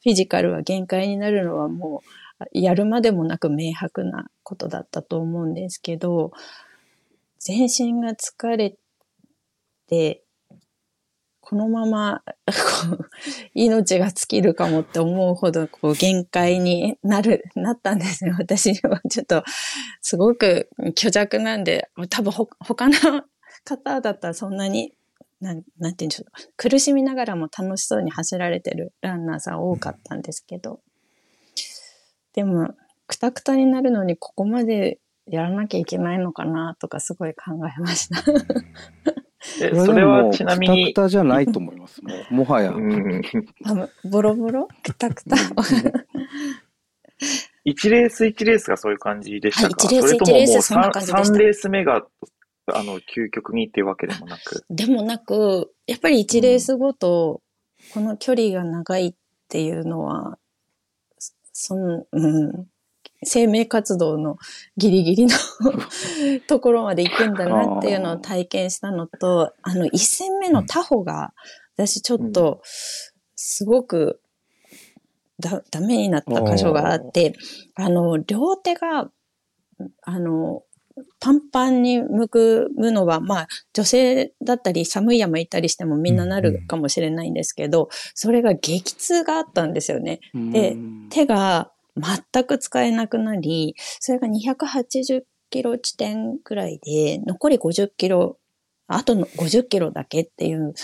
フィジカルは限界になるのはもうやるまでもなく明白なことだったと思うんですけど、全身が疲れて、このまま (laughs) 命が尽きるかもって思うほどこう限界になる、なったんですね。私はちょっとすごく虚弱なんで、多分ほ他の方だったらそんなに、なんなんて言うんでしょう。苦しみながらも楽しそうに走られてるランナーさん多かったんですけど。でも、くたくたになるのにここまでやらなきゃいけないのかなとかすごい考えました。えこそれはでもちなみにくたく、たじゃないと思います。もうもはや。うん、あのボロボロ？くたくた？(laughs) 1レース1レースがそういう感じでしたか、はい一レースそれとももう一レースそんな感じでした 3, レース目が、あの、究極にっていうわけでもなく。でもなく、やっぱり1レースごと、この距離が長いっていうのは、そその、うん、生命活動のギリギリの (laughs) ところまで行くんだなっていうのを体験したのと、あの、一戦目のタホが、私ちょっと、すごく、だ、ダメになった箇所があって、あの、両手が、あの、パンパンに向くのは、まあ、女性だったり、寒い山行ったりしてもみんななるかもしれないんですけど、それが激痛があったんですよね。でうん手が全く使えなくなり、それが280キロ地点くらいで、残り50キロ、あとの50キロだけっていう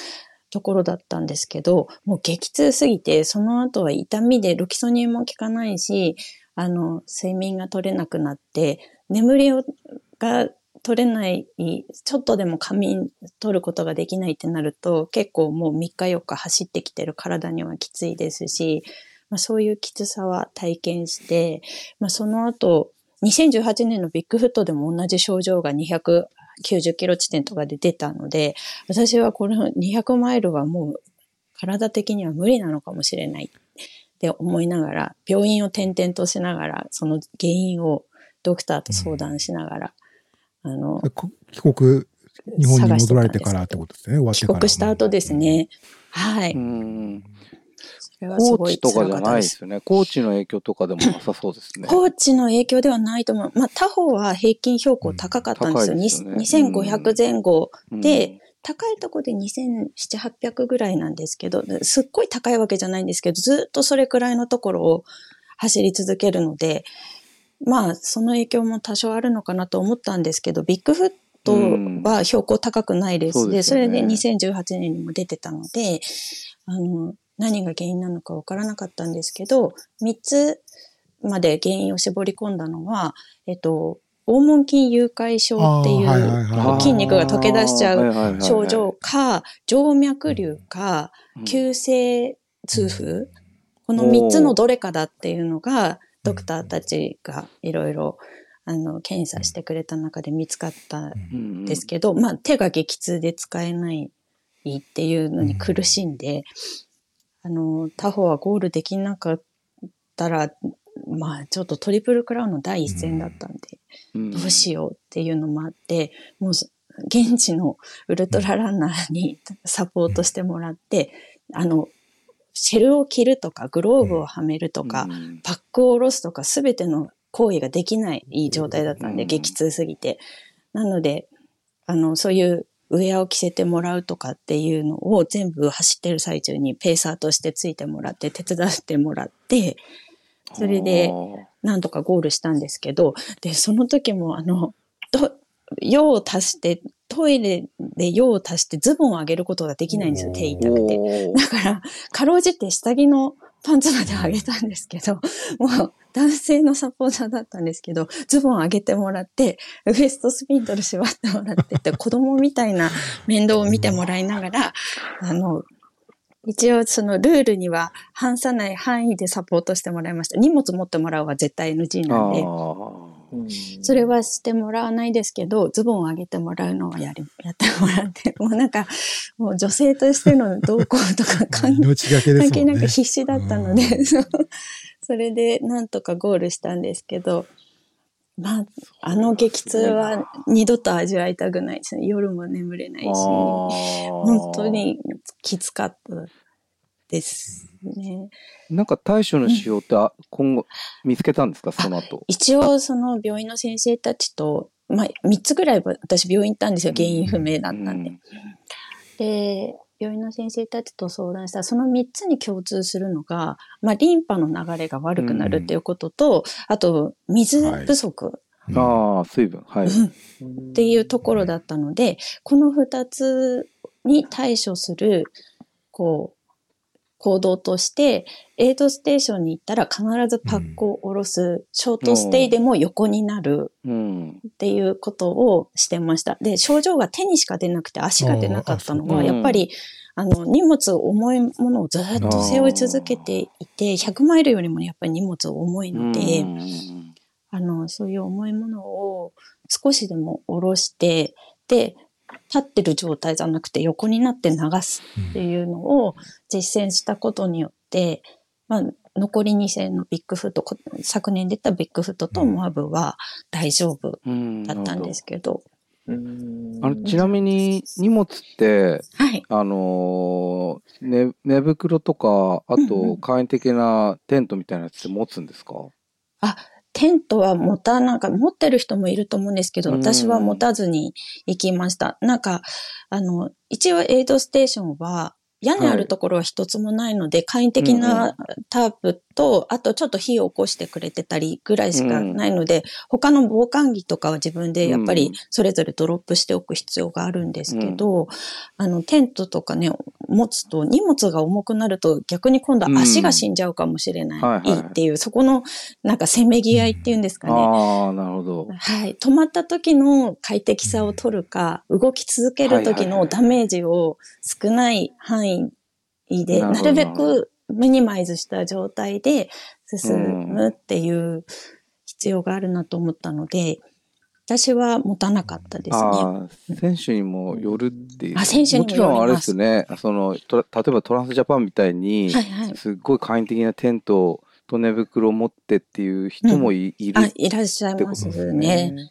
ところだったんですけど、もう激痛すぎて、その後は痛みでロキソニンも効かないし、あの、睡眠が取れなくなって、眠りをが取れない、ちょっとでも仮眠取ることができないってなると、結構もう3日4日走ってきてる体にはきついですし、まあ、そういうきつさは体験して、まあ、その後、2018年のビッグフットでも同じ症状が290キロ地点とかで出たので、私はこの200マイルはもう体的には無理なのかもしれないって思いながら、病院を転々としながら、その原因をドクターと相談しながら、あの、こ帰国、日本に戻られてからってことですね、終わって帰から。国した後ですね。はい。うんそれはすコーごいチとかじゃ。ないですすよね。コーチの影響とかでもなさそうですね。高知の影響ではないと思う。まあ、他方は平均標高高かったんですよ。うん高いですよねに2500前後うんで、高いとこで2700、800ぐらいなんですけど、すっごい高いわけじゃないんですけど、ずっとそれくらいのところを走り続けるので、まあ、その影響も多少あるのかなと思ったんですけど、ビッグフットは標高高くないです。そうで、ですよね。それで2018年にも出てたので、あの、何が原因なのかわからなかったんですけど、3つまで原因を絞り込んだのは、えっと、黄門筋誘拐症っていう筋肉が溶け出しちゃうう症状か、静脈瘤か、急性痛風、この3つのどれかだっていうのが、ドクターたちがいろいろ、あの、検査してくれた中で見つかったん。ですけど、まあ、手が激痛で使えないっていうのに苦しんで、あの、他方はゴールできなかったら、まあ、ちょっとトリプルクラウンの第一戦だったんで、どどうしようっていうのもあって、もう現地のウルトラランナーにサポートしてもらって、あの、シェルを着るとか、グローブをはめるとか、パックを下ろすとか、すべての行為ができない状態だったんで、うん。激痛すぎて。なので、あの、そういうウェアを着せてもらうとかっていうのを全部走ってる最中にペーサーとしてついてもらって、手伝ってもらって、それで、なんとかゴールしたんですけど、で、その時も、あの、と用を足して、トイレで用を足してズボンを上げることができないんですよ、手痛くて。だから、かろうじて下着のパンツまで上げたんですけど、(laughs) もう男性のサポーターだったんですけど、ズボン上げてもらって、ウエストスピンドル縛ってもらってって、(laughs) 子供みたいな面倒を見てもらいながら、あの、一応そのルールには反さない範囲でサポートしてもらいました。荷物持ってもらうは絶対 NG なんで。それはしてもらわないですけど、ズボンを上げてもらうのはやり、(laughs) やってもらって、もうなんか、もう女性としての動向とか (laughs) 関ね。関係なく必死だったので、うんそれでなんとかゴールしたんですけど、まあ、あの激痛は二度と味わいたくないですね。夜も眠れないし、本本当。にきつかったですね。なんか対処のしようってあ今後見つけたんですか？その後。一応その病院の先生たちと、まあ、3つぐらい私病院行ったんですよ。原因不明だったんで。うんで、病院の先生たちと相談したら、その3つに共通するのが、まあ、リンパの流れが悪くなるっていうことと、あと、水不足うんああ、水分。はい。っていうところだったので、この2つに対処する、こう、行動として、エイドステーションに行ったら必ずパックを下ろす、ショートステイでも横になるうん。っていうことをしてました。で、症状が手にしか出なくて足が出なかったのは、やっぱり、あの、荷物、重いものをずっと背負い続けていて、100マイルよりもやっぱり荷物重いので、うんあの、そういう重いものを少しでも下ろして、で、立ってる状態じゃなくて横になって流すっていうのを実践したことによって、まあ、残り2戦のビッグフット、こ昨年出たビッグフットとモアブは大丈夫うんだったんですけど、うん。あのちなみに荷物って、はい。あのーね、寝袋とか、あとうんうん。簡易的なテントみたいなやつって持つんですか、テントは持たなんか持ってる人もいると思うんですけど、うん。私は持たずに行きました。なんか、あの、一応エイドステーションは屋根あるところは一つもないので、簡易的なタープと、あとちょっと火を起こしてくれてたりぐらいしかないので、他の防寒着とかは自分でやっぱりうん。それぞれドロップしておく必要があるんですけど、あの、テントとかね、持つと荷物が重くなると逆に今度は足が死んじゃうかもしれない。うんはい。はいっていう、そこのなんかせめぎ合いっていうんですかね。ああ、なるほど。はい。止まった時の快適さを取るか、動き続ける時のダメージを少ない範囲で、なるべくミニマイズした状態で進むっていう必要があるなと思ったので、私は持たなかったですね。ああ、選手にもよるっていう。あ選手にもちろんあれですね、その、と例えばトランスジャパンみたいに、はいはい。すっごい簡易的なテントと寝袋を持ってっていう人もい,、いるあ、いらっしゃいます。ね。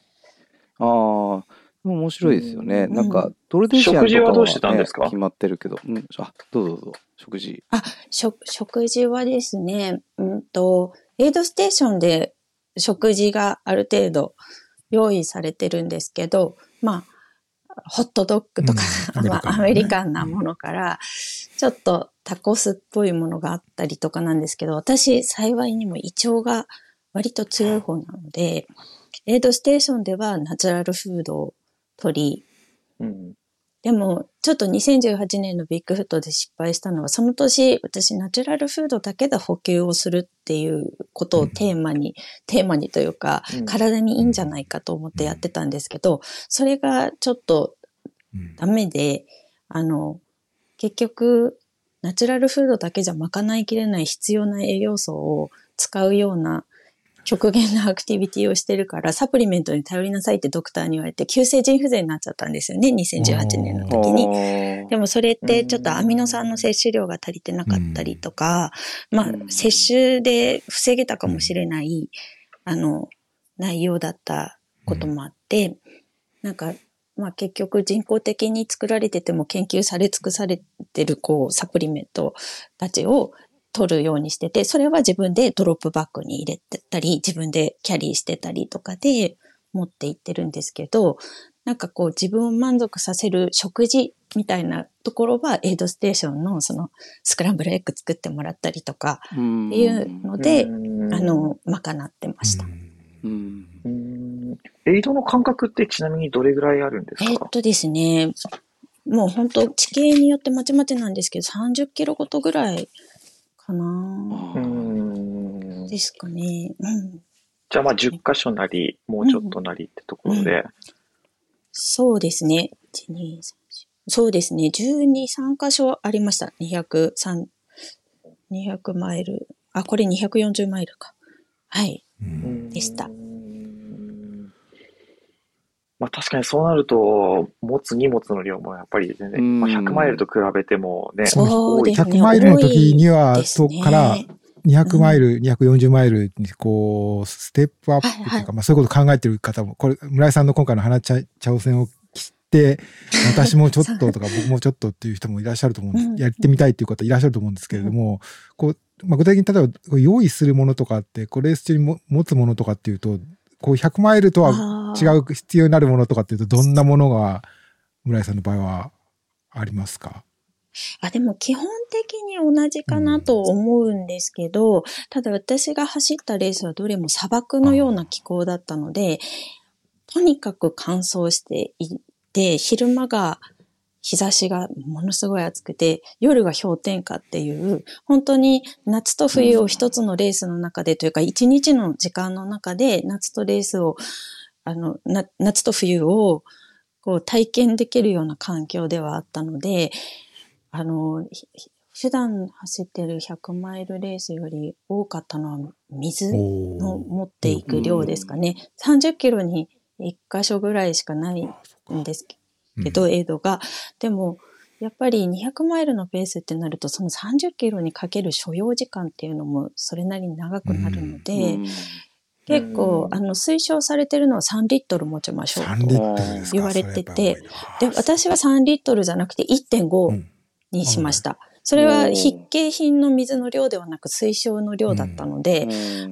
ああ、面白いですよね。うんなんか、トルデシアンとか食事はどうしてたんですか？ね決まってるけど。うん。あ、どうぞどうぞ。食事。食食事はですね、うんと、エイドステーションで食事がある程度用意されてるんですけど、まあ、ホットドッグとか、うんまあ、アメリカンなものから、ちょっとタコスっぽいものがあったりとかなんですけど、私、幸いにも胃腸が割と強い方なので、エイドステーションではナチュラルフードを取り、うん。でも、ちょっと2018年のビッグフットで失敗したのは、その年、私、ナチュラルフードだけで補給をするっていうことをテーマに、テーマにというか、うん。体にいいんじゃないかと思ってやってたんですけど、それがちょっとうん。ダメで、あの、結局、ナチュラルフードだけじゃ賄いきれない必要な栄養素を使うような極限なアクティビティをしてるから、サプリメントに頼りなさいってドクターに言われて、急性腎不全になっちゃったんですよね、2018年の時に。にでもそれってちょっとアミノ酸の摂取量が足りてなかったりとか、まあうん。摂取で防げたかもしれない、あの、内容だったこともあって、なんか、まあ結局人工的に作られてても研究され尽くされてるこうサプリメントたちを取るようにしてて、それは自分でドロップバッグに入れてたり、自分でキャリーしてたりとかで持って行ってるんですけど、なんかこう自分を満足させる食事みたいなところはエイドステーションのそのスクランブルエッグ作ってもらったりとかっていうので、うんあ、の、賄ってました。うん。うんエイドの間隔ってちなみにどれぐらいあるんですか？えーっとですね、もう本当地形によってまちまちなんですけど、30キロごとぐらいかなうんですかね。うん。じゃあまあ10箇所なり、もうちょっとなりってところで。そうですね。1 2 3 4そうですね。12、3箇所ありました。200、3 200マイル。あ、これ240マイルか。はい。うんでしたうんまあ確かにそうなると、持つ荷物の量もやっぱり全うん。然、まあ、100マイルと比べてもね、そうですね。100マイルの時にはそねこから200マイル、240マイルにこう、ステップアップっていうか、はいはいまあそういうこと考えてる方も、これ、村井さんの今回の花茶挑戦を切って、(laughs) 私もちょっととか僕もちょっとっていう人もいらっしゃると思うんです。うん。やってみたいっていう方いらっしゃると思うんですけれども、こう、まあ具体的に例えば用意するものとかって、こうレース中にも持つものとかっていうと、こう100マイルとは違う必要になるものとかっていうと、どんなものが村井さんの場合はありますか？あ、でも基本的に同じかなと思うんですけど、ただ私が走ったレースはどれも砂漠のような気候だったので、とにかく乾燥していて、昼間が日差しがものすごい暑くて、夜が氷点下っていう、本当に夏と冬を一つのレースの中でというか、一日の時間の中で夏とレースを、あの、な夏と冬をこう体験できるような環境ではあったので、あの、普段走ってる100マイルレースより多かったのは水のお持っていく量ですかね。30キロに1箇所ぐらいしかないんですけど、エイドが。でも、やっぱり200マイルのペースってなると、その30キロにかける所要時間っていうのもそれなりに長くなるので、結構、あの、推奨されてるのは3リットル持ちましょう3リットルですか？言われててで、私は3リットルじゃなくて1.5うん。にしました。それは必携品の水の量ではなく推奨の量だったので、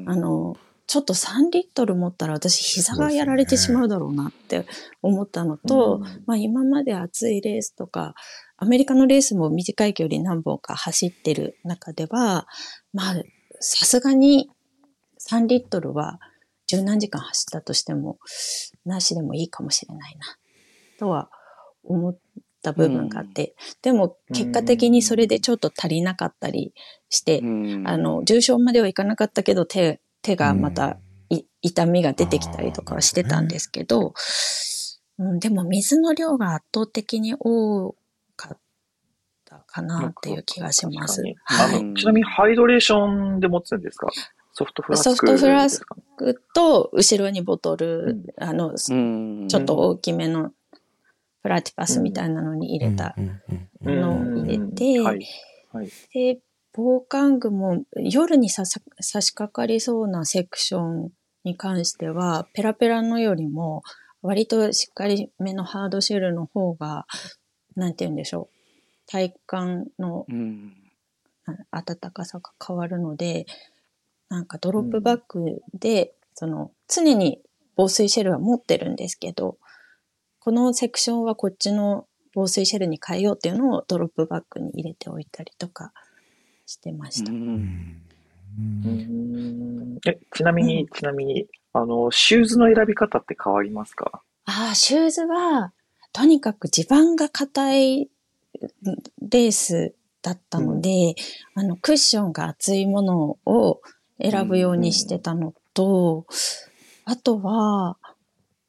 あの、ちょっと3リットル持ったら私膝がやられてしまうだろうなって思ったのと、まあ今まで暑いレースとか、アメリカのレースも短い距離何本か走ってる中では、まあさすがに3リットルは十何時間走ったとしても、なしでもいいかもしれないな、とは思った部分があって、でも結果的にそれでちょっと足りなかったりして、あの、重症まではいかなかったけど、手、手がまたい痛みが出てきたりとかはしてたんですけど、うん、でも水の量が圧倒的に多かったかなっていう気がします。はい。あの、ちなみにハイドレーションで持つんですか？ソフトフラスク、ソフトフラスク。クと、後ろにボトル、あの、ちちょっと大きめのプラティパスみたいなのに入れたうんうんうんのを入れて、はい。はい。で、防寒具も夜にささ差し掛かりそうなセクションに関しては、ペラペラのよりも割としっかりめのハードシェルの方が、なんて言うんでしょう。体感の暖かさが変わるので、なんかドロップバッグで、その、常に防水シェルは持ってるんですけど、このセクションはこっちの防水シェルに変えようっていうのをドロップバッグに入れておいたりとかしてました。うん。うん。え、ちなみに、ちなみに、あの、シューズの選び方って変わりますか？ああ、シューズは、とにかく地盤が硬いレースだったので、あの、クッションが厚いものを選ぶようにしてたのと、あとは、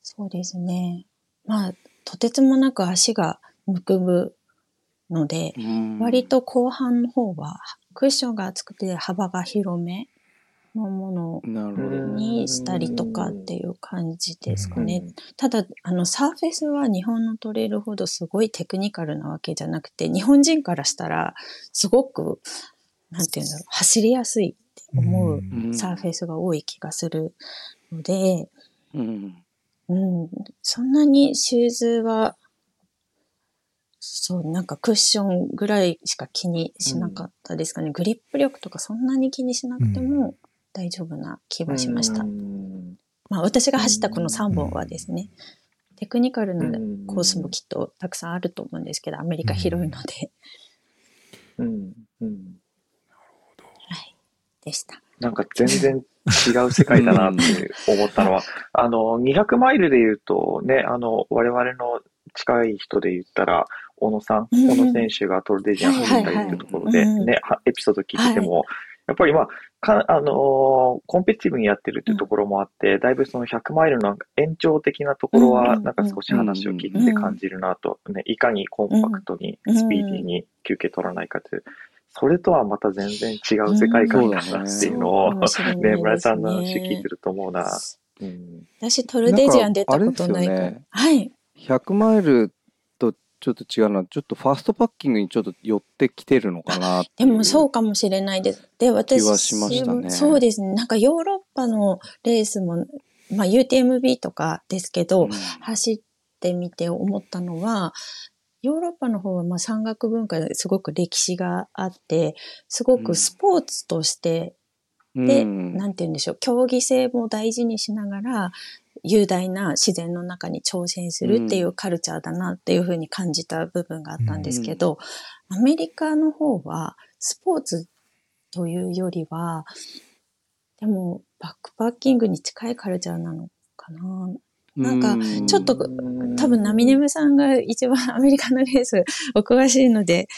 そうですね。まあ、とてつもなく足がむくむので、うん。割と後半の方は、クッションが厚くて幅が広めのもの。にしたりとかっていう感じですかね。うんただ、あの、サーフェスは日本のトレイルほどすごいテクニカルなわけじゃなくて、日本人からしたら、すごく、なんていうんだろう、走りやすいって思ううんサーフェスが多い気がするので、うん。うん、そんなにシューズは、そう、なんかクッションぐらいしか気にしなかったですかね。グリップ力とかそんなに気にしなくても大丈夫な気はしました。うん。まあ私が走ったこの3本はですね、テクニカルなうんコースもきっとたくさんあると思うんですけど、アメリカ広いので、うん。うん。はい、でした。なんか全然違う世界だなって思ったのは、(laughs) あの、200マイルで言うと、ね、あの、我々の近い人で言ったら、小野さん、うん小野選手がトルデジアン走ったりっていうところで、ね、はエピソード聞いてても、やっぱりまあ、か、あのーコンペティティブにやってるっていうところもあって、だいぶその100マイルの延長的なところは、うんうんうん。なんか少し話を聞いてて感じるなと、ね、いかにコンパクトに、うんスピーディーに休憩取らないかという、それとはまた全然違う世界観だなっていうのを、そうかもしれないですねね、村井さんの話聞いてると思うな。うん。私トルデジアン出たことないから。かあれですよね。はい。100マイルとちょっと違うのは、ちょっとファーストパッキングにちょっと寄ってきてるのかなっていでもそうかもしれないです。で、私、気はしましたね。そうです。ね。なんかヨーロッパのレースも、まあ UTMB とかですけど、うん。走ってみて思ったのは、ヨーロッパの方はまあ山岳文化ですごく歴史があって、すごくスポーツとして、で、うん。なんて言うんでしょう、競技性も大事にしながら、雄大な自然の中に挑戦するっていうカルチャーだなっていうふうに感じた部分があったんですけど、アメリカの方はスポーツというよりは、でもバックパッキングに近いカルチャーなのかな。なんかうちょっと多分ナミネムさんが一番アメリカのレースお詳しいので、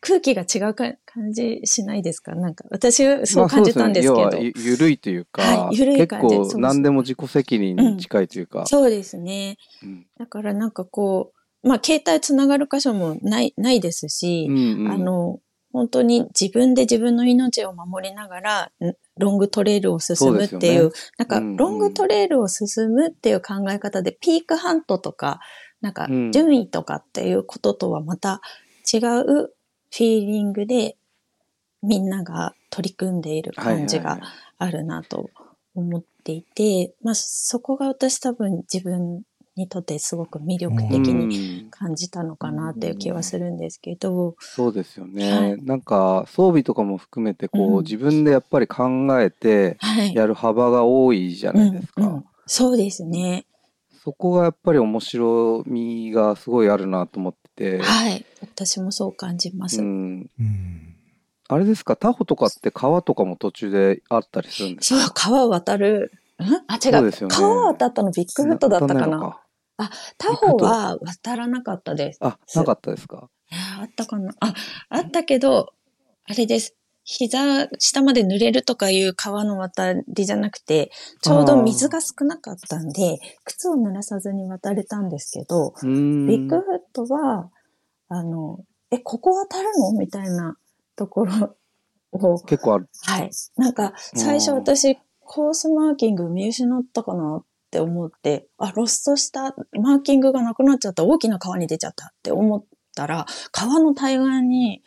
空気が違うか感じしないですか？なんか私はそう感じたんですけど。まあゆゆるいというか、はいゆるい感じ。結構何でも自己責任に近いというか。そうですね。うん。だからなんかこう、まあ携帯つながる箇所もない、ないですし、うんうん。あの、本当に自分で自分の命を守りながら、んロングトレイルを進むっていう、そうね。なんかうんうん。ロングトレイルを進むっていう考え方で、ピークハントとか、なんかうん。順位とかっていうこととはまた違うフィーリングでみんなが取り組んでいる感じがはいはい。はいあるなと思っていて、まあそこが私多分自分にとってすごく魅力的にうん。感じたのかなっていう気はするんですけど、そうですよね、はい。なんか装備とかも含めてこう、うん。自分でやっぱり考えてはい。やる幅が多いじゃないですか、うんうん。そうですね。そこがやっぱり面白みがすごいあるなと思ってて、はい。私もそう感じます。うん、うんあれですか？タホとかって川とかも途中であったりするんですそう、川渡る。ん？あ、違う。そうですよね川渡ったのビッグフットだったかな。ないのかタホは渡らなかったです。あなかったですか？えーあったかなあ、あったけど、あれです。膝下まで濡れるとかいう川の渡りじゃなくて、ちょうど水が少なかったんで、靴を濡らさずに渡れたんですけど、ビッグフットは、あの、え、ここ渡るの？みたいなところを、結構ある。はい。なんか、最初うん。私、コースマーキング見失ったかなって思って、あ、ロストした、マーキングがなくなっちゃった、大きな川に出ちゃったって思ったら、川の対岸に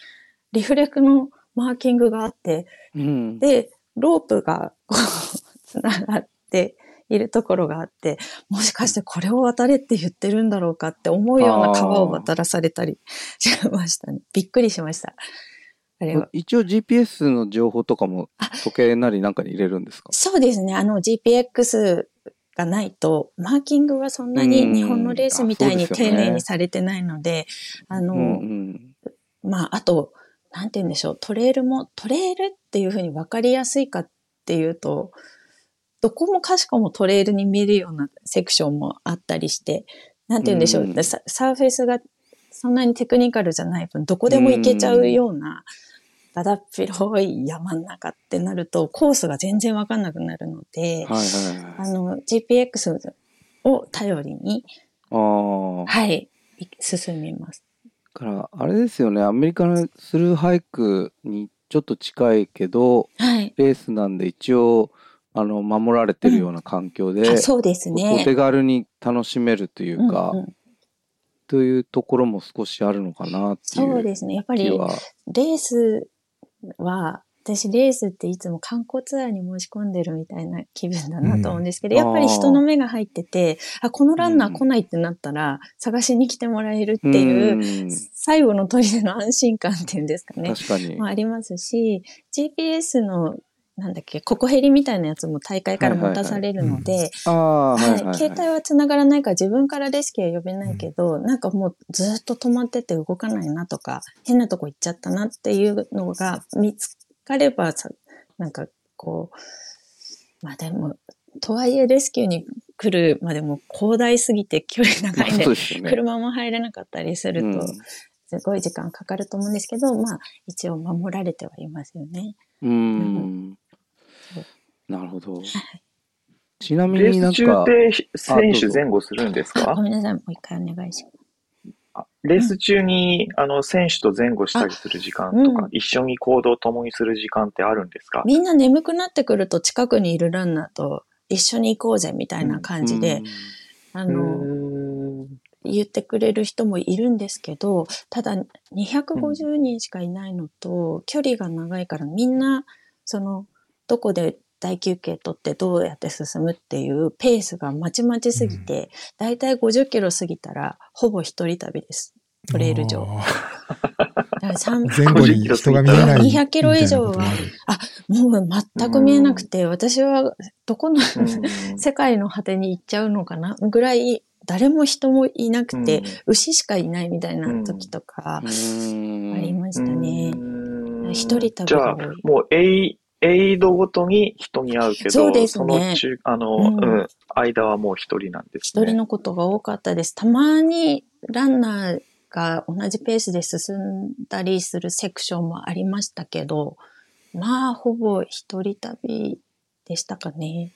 リフレクのマーキングがあって、うん。で、ロープがこう、つながっているところがあって、もしかしてこれを渡れって言ってるんだろうかって思うような川を渡らされたり (laughs) しましたね。びっくりしました。一応 GPS の情報とかも時計なりなんかに入れるんですか？そうですね。あの GPX がないと、マーキングはそんなに日本のレースみたいに丁寧にされてないので、あの、うんうん。まあ、あと、なんて言うんでしょう、トレイルも、トレイルっていうふうに分かりやすいかっていうと、どこもかしこもトレイルに見えるようなセクションもあったりして、なんて言うんでしょう、うんササーフェスがそんなにテクニカルじゃない分、どこでも行けちゃうような、だだっ広い山の中ってなると、コースが全然分かんなくなるので、はいはいはい。あの、GPX を頼りに、ああ。はい、進みます。だから、あれですよね、アメリカのスルーハイクにちょっと近いけど、はい。レースなんで一応、あの、守られてるような環境で、あそうですおね。手軽に楽しめるというか、うんうんというところも少しあるのかなっていうそうですね。やっぱり。レースは、私、レースっていつも観光ツアーに申し込んでるみたいな気分だなと思うんですけど、うんやっぱり人の目が入ってて、あ、このランナうんー来ないってなったら、探しに来てもらえるっていう、うん最後の砦の安心感っていうんですかね。確かに。まあ、ありますし、GPS の、なんだっけ、ココヘリみたいなやつも大会から持たされるので。携帯は繋がらないから自分からレスキューは呼べないけど、なんかもうずっと止まってて動かないなとか、変なとこ行っちゃったなっていうのが見つかればさ、なんかこう、まあでも、とはいえレスキューに来るまでも広大すぎて距離長いんで、ね。車も入れなかったりすると、うんすごい時間かかると思うんですけど、まあ一応守られてはいますよね。うん。なるほど。い。ちなみレになんかース中、で選手前後するんですあかごめんなさい、もう一回お願いします。あレース中に、あの、選手と前後したりする時間とか、うん。一緒に行動を共にする時間ってあるんですか？みんな眠くなってくると近くにいるランナーと一緒に行こうぜみたいな感じで、あうの、ーん言ってくれる人もいるんですけど、ただ250人しかいないのと、距離が長いからみんな、その、どこで大休憩取ってどうやって進むっていうペースがまちまちすぎて、だいたい50キロ過ぎたらほぼ一人旅です。トレイル上。前後に人が見えない。200キロ以上はあるもう全く見えなくて、私はどこの、うん。世界の果てに行っちゃうのかな？ぐらい、誰も人もいなくて、うん。牛しかいないみたいな時とか、ありましたね。一人旅じゃあもうエイ、エイドごとに人に会うけど、そうですね。の中、あの、ううんん、間はもう一人なんですね。一人のことが多かったです。たまにランナーが同じペースで進んだりするセクションもありましたけど、まあ、ほぼ一人旅でしたかね。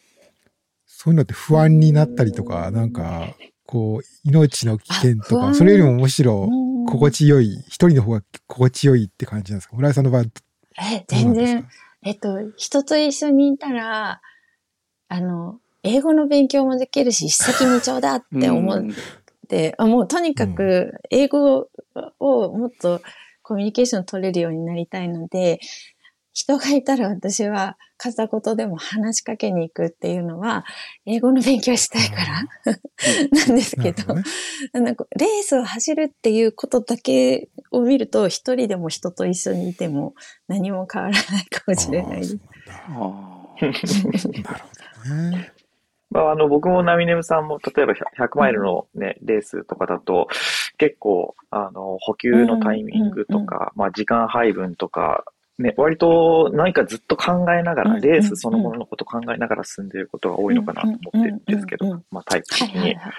そういうのって不安になったりとか、なんか、こう、命の危険とか、それよりもむしろうん。心地よい、一人の方が心地よいって感じなんですか？村井さんの場合、どえ、う全然。か、えっと、人と一緒にいたら、あの、英語の勉強もできるし、一石二鳥だって思うんって、あもうとにかく英語をもっとコミュニケーション取れるようになりたいので、人がいたら私は片言でも話しかけに行くっていうのは、英語の勉強したいから (laughs) なんですけど、ね。なんかレースを走るっていうことだけを見ると、一人でも人と一緒にいても何も変わらないかもしれないです。(laughs) まあ、あの、僕もナミネムさんも、例えば100 100マイルのね、レースとかだと、結構、あの、補給のタイミングとか、まあ、時間配分とか、ね、割と何かずっと考えながら、レースそのもののこと考えながら進んでいることが多いのかなと思ってるんですけど、まあ、タイプ的に。はいはいはい。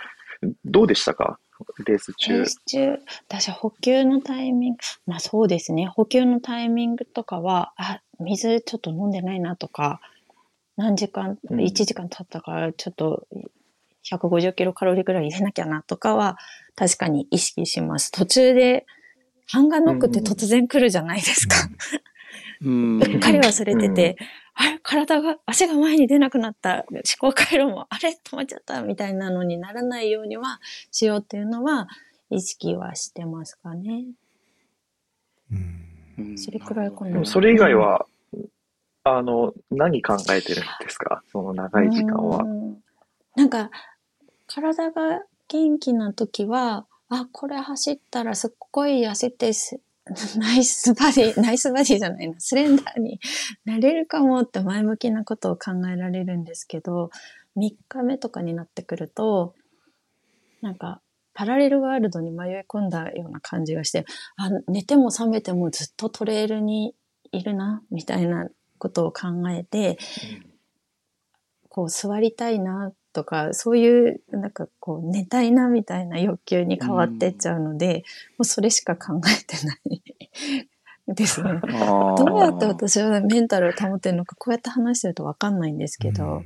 どうでしたか？レースレ中ー。ス中、私は補給のタイミング、まあそうですね、補給のタイミングとかは、あ、水ちょっと飲んでないなとか、何時間、うん1時間経ったからちょっと150キロカロリーぐらい入れなきゃなとかは確かに意識します。途中で、ハンガーノックって突然来るじゃないですか。うんうっかり忘れてて、あれ体が、足が前に出なくなった、思考回路も、あれ止まっちゃったみたいなのにならないようにはしようっていうのは意識はしてますかね。うんうんそれくらいかな。それ以外は、あの、何考えてるんですか？その長い時間はう。んなんか、体が元気な時は、あ、これ走ったらすっごい痩せてす、(laughs) ナイスバディ、ナイスバディじゃないな、スレンダーになれるかもって前向きなことを考えられるんですけど、3日目とかになってくると、なんか、パラレルワールドに迷い込んだような感じがして、あ、寝ても覚めてもずっとトレイルにいるな、みたいなことを考えて、こう座りたいなとか、そういう、なんかこう寝たいなみたいな欲求に変わってっちゃうので、もうそれしか考えてない (laughs) ですね。どどうやって私はメンタルを保ってるのか、こうやって話してるとわかんないんですけど、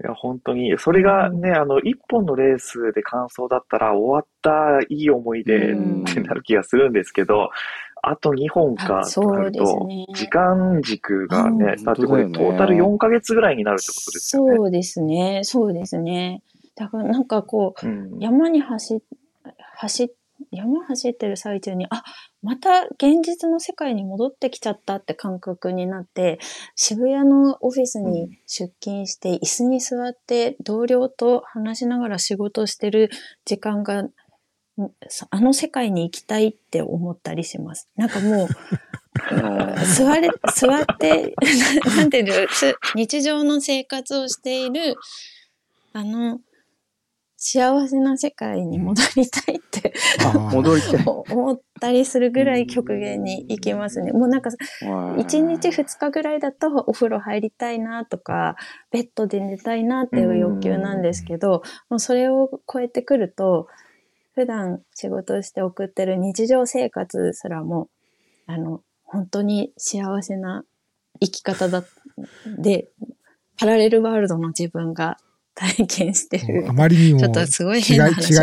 いや、本当に、それがね、あの、一本のレースで完走だったら終わったいい思い出うん。ってなる気がするんですけど、あと2本かあとなるそうですとね、時間軸がね、うんだってこれトータル4ヶ月ぐらいになるってことですよね。そうですね、そうですね。だからなんかこう、うん。山に走っ、走っ、山走ってる最中に、あ、また現実の世界に戻ってきちゃったって感覚になって、渋谷のオフィスに出勤して、椅子に座って同僚と話しながら仕事してる時間が、んあの世界に行きたいって思ったりします。なんかもう、(laughs) 座れ、座って、な (laughs) なんていう日常の生活をしている、あの、幸せな世界に戻りたいって戻りたい。(laughs) 思ったりするぐらい極限に行きますね。もうなんか、1日2日ぐらいだとお風呂入りたいなとか、ベッドで寝たいなっていう欲求なんですけど、もうそれを超えてくると、普段仕事をして送ってる日常生活すらも、あの、本当に幸せな生き方だ、で、パラレルワールドの自分が体験してるあ。まりにもちょっとすごい違い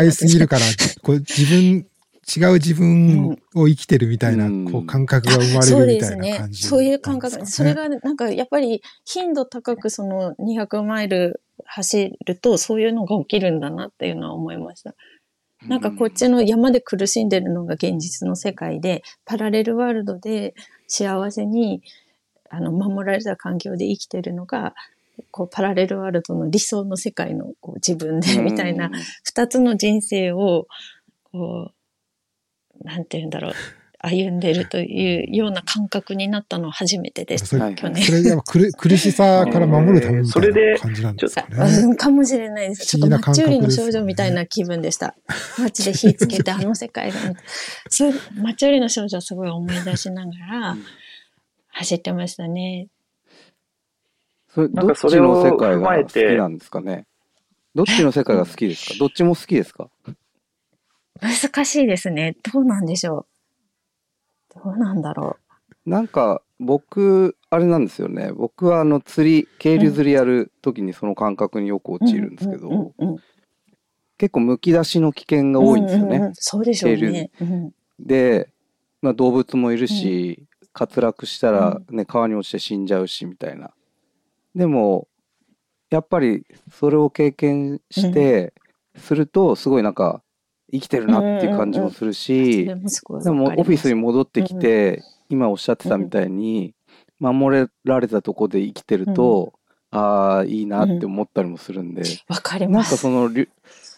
違いすぎるから、こう自分、違う自分を生きてるみたいな、うんこう感覚が生まれそうるみたですねいな感。じ、そういう感覚。それが。がなんかやっぱり頻度高くその200マイル走るとそういうのが起きるんだなっていうのは思いました。なんかこっちの山で苦しんでるのが現実の世界で、パラレルワールドで幸せにあの守られた環境で生きてるのが、こうパラレルワールドの理想の世界のこう自分でみたいな二つの人生を、こう、なんて言うんだろう、歩んでるというような感覚になったのは初めてです。それはい去年。それやっぱ苦苦しさから守るためみたそれでいな感じなんですかね。うんかもしれないです。ちょっとマッチ売りの少女みたいな気分でした。街で火つけてあの世界が。そうマッチ売りの少女をすごい思い出しながら走ってましたね。それなんどっちかそれをの世界踏まえが好てきなんですかね？どっちの世界が好きですか？どっちも好きですか？難しいですね。どうなんでしょう。どうなんだろなんか僕あれなんですよね僕はあの釣り渓流釣りやる時にその感覚によくう。陥るんですけど、うんうんうん結構むき出しの危険が多いんですよね。うううんそうでしょうね。うんで、まあ、動物もいるし、滑落したら、ね、川に落ちて死んじゃうしみたいな。でもやっぱりそれを経験して、するとすごいなんか生きてるなっていう感じもするそし、れもすごいでもオフィスに戻ってきて、今おっしゃってたみたいに、守られたとこで生きてると、ああいいなって思ったりもするんで、わかりなんかます。そのり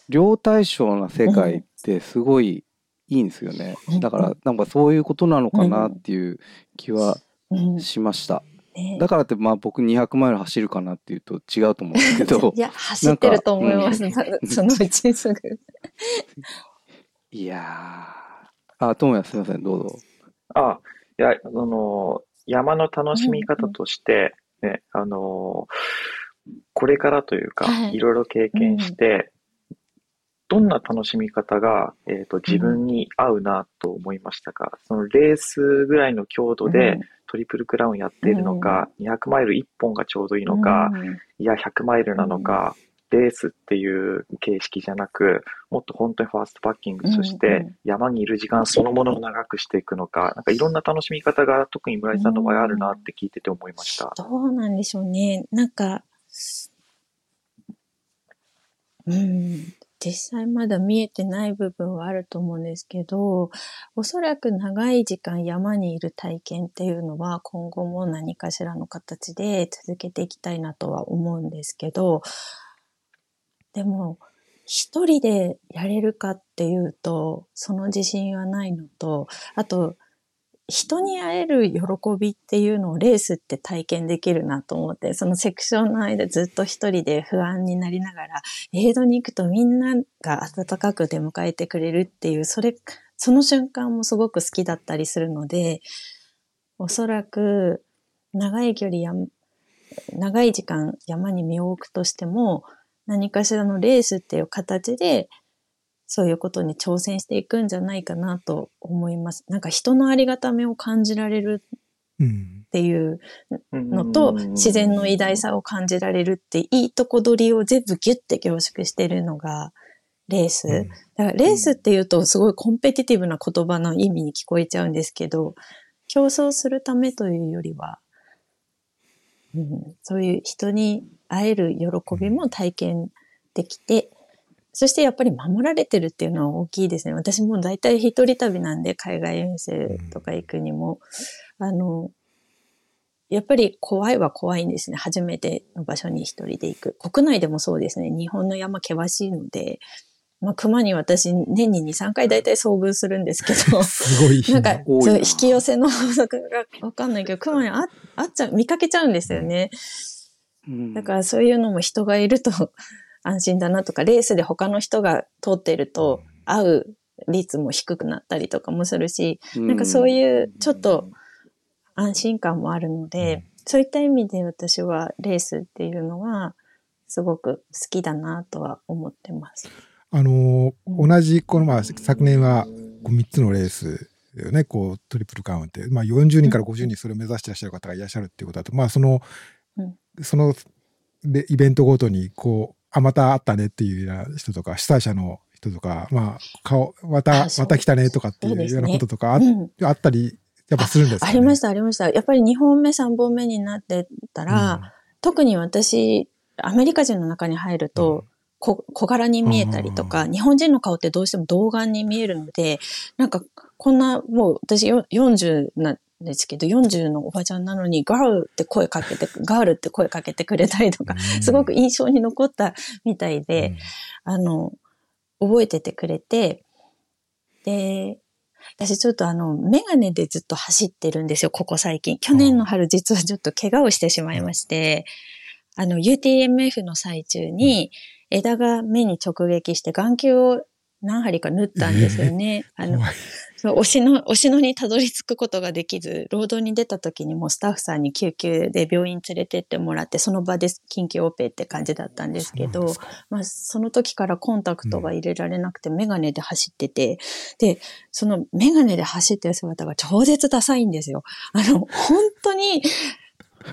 両対称な世界ってすごいいいんですよね、うん。だからなんかそういうことなのかなっていう気はうん。しました、ね。だからってまあ僕200マイル走るかなっていうと違うと思うんですけど。(laughs) いや、走ってると思います。なん (laughs) そのうちすぐ。いやー。あともやすいませんどうぞ。あ、いや、あの、山の楽しみ方として、ね、あの、これからというか、はい。いろいろ経験して、どんな楽しみ方が、えっと、自分に合うなと思いましたか？そのレースぐらいの強度でトリプルクラウンやっているのか、200マイル1本がちょうどいいのか、いや、100マイルなのか、レースっていう形式じゃなく、もっと本当にファーストパッキングとしうんうてん、山にいる時間そのものを長くしていくのか、なんかいろんな楽しみ方が特に村井さんの場合あるなって聞いてて思いました。どうなんでしょうね。なんか、うん、実際まだ見えてない部分はあると思うんですけど、おそらく長い時間山にいる体験っていうのは今後も何かしらの形で続けていきたいなとは思うんですけど、でも、一人でやれるかっていうと、その自信はないのと、あと、人に会える喜びっていうのをレースって体験できるなと思って、そのセクションの間ずっと一人で不安になりながら、エイドに行くとみんなが温かく出迎えてくれるっていう、それ、その瞬間もすごく好きだったりするので、おそらく長い距離や、長い時間山に身を置くとしても、何かしらのレースっていう形で、そういうことに挑戦していくんじゃないかなと思います。なんか人のありがためを感じられるっていうのと、自然の偉大さを感じられるっていいとこ取りを全部ギュッて凝縮してるのがレース。だからレースっていうとすごいコンペティティブな言葉の意味に聞こえちゃうんですけど、競争するためというよりは、うん、そういう人に会える喜びも体験できて、そしてやっぱり守られてるっていうのは大きいですね。私も大体一人旅なんで海外遠征とか行くにも、あの、やっぱり怖いは怖いんですね。初めての場所に一人で行く。国内でもそうですね。日本の山険しいので、まあ、熊に私年に2、3回大体遭遇するんですけど、(laughs) すごい。なんか、引き寄せの法則がわかんないけど、熊にああっちゃう、見かけちゃうんですよね。だからそういうのも人がいると安心だなとか、レースで他の人が通っていると会う率も低くなったりとかもするし、なんかそういうちょっと安心感もあるので、そういった意味で私はレースっていうのはすごく好きだなとは思ってます。あの、うん、同じ、この、まあ、昨年は3つのレースよね、こう、トリプルカウンって、まあ、40人から50人それを目指してらっしゃる方がいらっしゃるっていうことだと、まあ、その、うん、その、で、イベントごとに、こう、あ、また会ったねっていうような人とか、主催者の人とか、まあ、顔、また、また来たねとかっていうようなこととかあ,、あったり、やっぱするんですか、ね、ありました、ありました。やっぱり2本目、3本目になってたら、うん、特に私、アメリカ人の中に入ると、小柄に見えたりとか、日本人の顔ってどうしても童顔に見えるので、なんか、こんな、もう私40なんですけど、40のおばちゃんなのに、ガールって声かけて、ガールって声かけてくれたりとか、すごく印象に残ったみたいで、あの、覚えててくれて、で、私ちょっとあの、メガネでずっと走ってるんですよ、ここ最近。去年の春実はちょっと怪我をしてしまいまして、あの、UTMF の最中に、枝が目に直撃して眼球を何針か縫ったんですよね。(laughs) あの、そう、しの、押しのにたどり着くことができず、労働に出た時にもスタッフさんに救急で病院連れてってもらって、その場で緊急オペって感じだったんですけど、まあ、その時からコンタクトが入れられなくて、メガネで走ってて、で、そのメガネで走ってる姿が超絶ダサいんですよ。あの、本当に、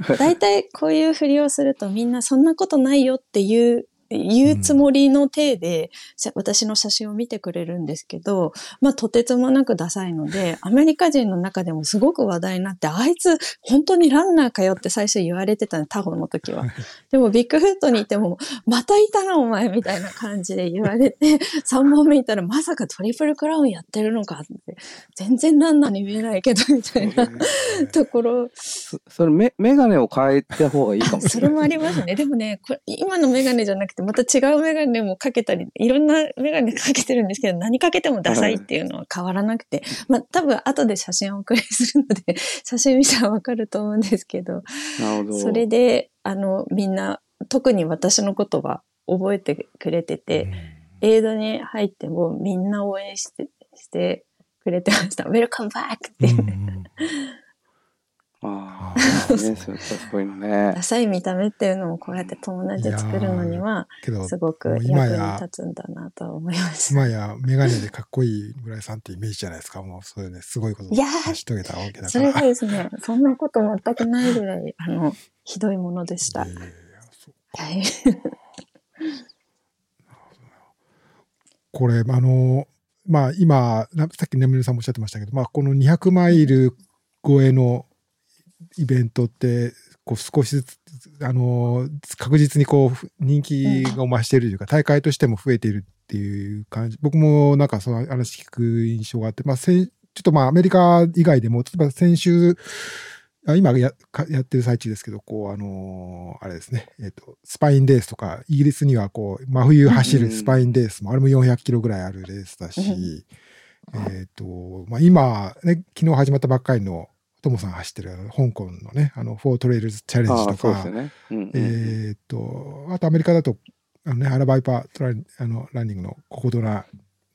(laughs) 大体こういうふりをするとみんなそんなことないよっていう言うつもりの体で、私の写真を見てくれるんですけど、まあ、とてつもなくダサいので、アメリカ人の中でもすごく話題になって、あいつ、本当にランナーかよって最初言われてたの、タホの時は。でも、ビッグフットにいても、またいたな、お前、みたいな感じで言われて、3本目いたら、まさかトリプルクラウンやってるのかって、全然ランナーに見えないけど、みたいなところ。それメ、メガネを変えた方がいいかもしれない。それもありますね。でもね、これ今のメガネじゃなくて、また違うメガネもかけたり、いろんなメガネかけてるんですけど、何かけてもダサいっていうのは変わらなくて、まあ多分後で写真をお送りするので、写真見たらわかると思うんですけど、なるほど。それで、あの、みんな、特に私のことは覚えてくれてて、エイドに入ってもみんな応援して、してくれてました。ウェルカムバックって。ああ、ね、そうそういうのね。ダサい見た目っていうのもこうやって友達作るのには、すごく役に立つんだなと思います。今やメガネでかっこいい村井さんってイメージじゃないですか。もうそういうね、すごいことを成し遂げたわけだから。それがですね、そんなこと全くないぐらい、あの、ひどいものでした。はい。これ、あの、まあ今、さっき眠りさんもおっしゃってましたけど、まあこの200マイル超えのイベントってこう少しずつあの確実にこう人気が増しているというか、大会としても増えているっていう感じ。僕もなんかその話聞く印象があって、まあ、ちょっとまあアメリカ以外でも例えば先週あ今やかやってる最中ですけど、こう、あのーあれですね、えっ、と、スパインレースとか、イギリスにはこう、真冬走るスパインレースも、あれも400キロぐらいあるレースだし、えっと、まあ今、ね、昨日始まったばっかりの、トモさんが走ってる香港のね、あの、フォートレイルズチャレンジとかえっと、あとアメリカだと、あのね、アラバイパートライあのランニングのココドラ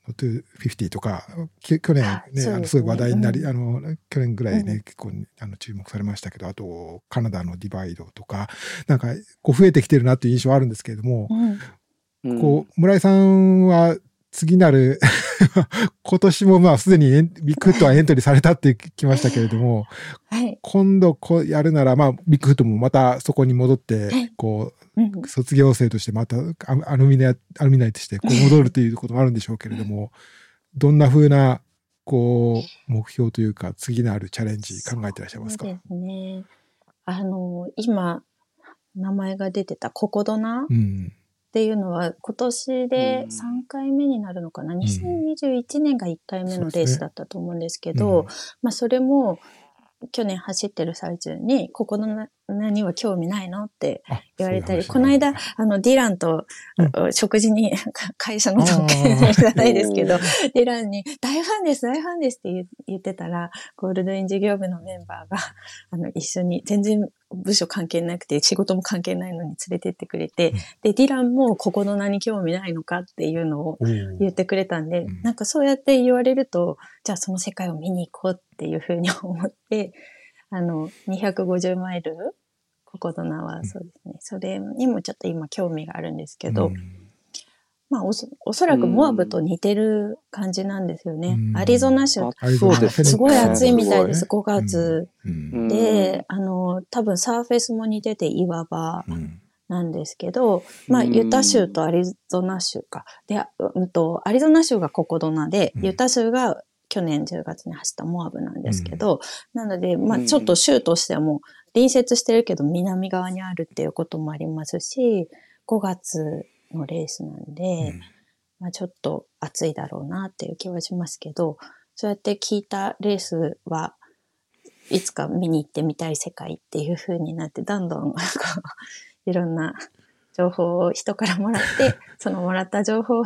の250とか、き去年ね、あのすごい話題になり、うん。あの、去年ぐらいね、うん。結構あの注目されましたけど、あと、カナダのディバイドとか、なんか、こう増えてきてるなっていう印象はあるんですけれども、うんうん。こう、村井さんは次なる、(laughs) 今年もまあすでにビッグフットはエントリーされたってきましたけれども、はい。今度こうやるなら、まあ、ビッグフットもまたそこに戻ってはい、こうんう、卒業生としてまたアアルミナイ、アルミナイとしてこう戻るということもあるんでしょうけれども、どんな風な、こう、目標というか、次なるチャレンジ考えてらっしゃいますか？そうですね。あの、今、名前が出てたココドナうん。っていうのは今年で3回目になるのかな、2021年が1回目のレースだったと思うんですけど、うん。まあそれも去年走ってる最中に、ここの何は興味ないのってあ言われたり、そういう話この間、あの、ディランと、食事に、(laughs) 会社の特権じゃないですけど、ディランに、大ファンです、大ファンですって言言ってたら、ゴールドイン事業部のメンバーが、あの、一緒に、全然部署関係なくて、仕事も関係ないのに連れてってくれて、で、ディランもここの名に興味ないのかっていうのを言ってくれたんで、うん。なんかそうやって言われると、じゃあその世界を見に行こうっていうふうに思って、あの、250マイル、ここの名はそうですね。それにもちょっと今興味があるんですけど、うん。まあおそおそらくモアブと似てる感じなんですよね。うん。アリゾナ州、そうですね。すごい暑いみたいです、すご5月。うん。で、あの、多分サーフェスも似てて岩場うん。なんですけど、まあ、うん。ユタ州とアリゾナ州か。で、うんと、アリゾナ州がココドナで、うん。ユタ州が去年10月に走ったモアブなんですけど、なので、まあ、うんちょっと州としてはもう隣接してるけど南側にあるっていうこともありますし、5月のレースなんで、まあ、ちょっと暑いだろうなっていう気はしますけど、そうやって聞いたレースはいつか見に行ってみたい世界っていう風になって、どんどんこういろんな情報を人からもらって、(laughs) そのもらった情報を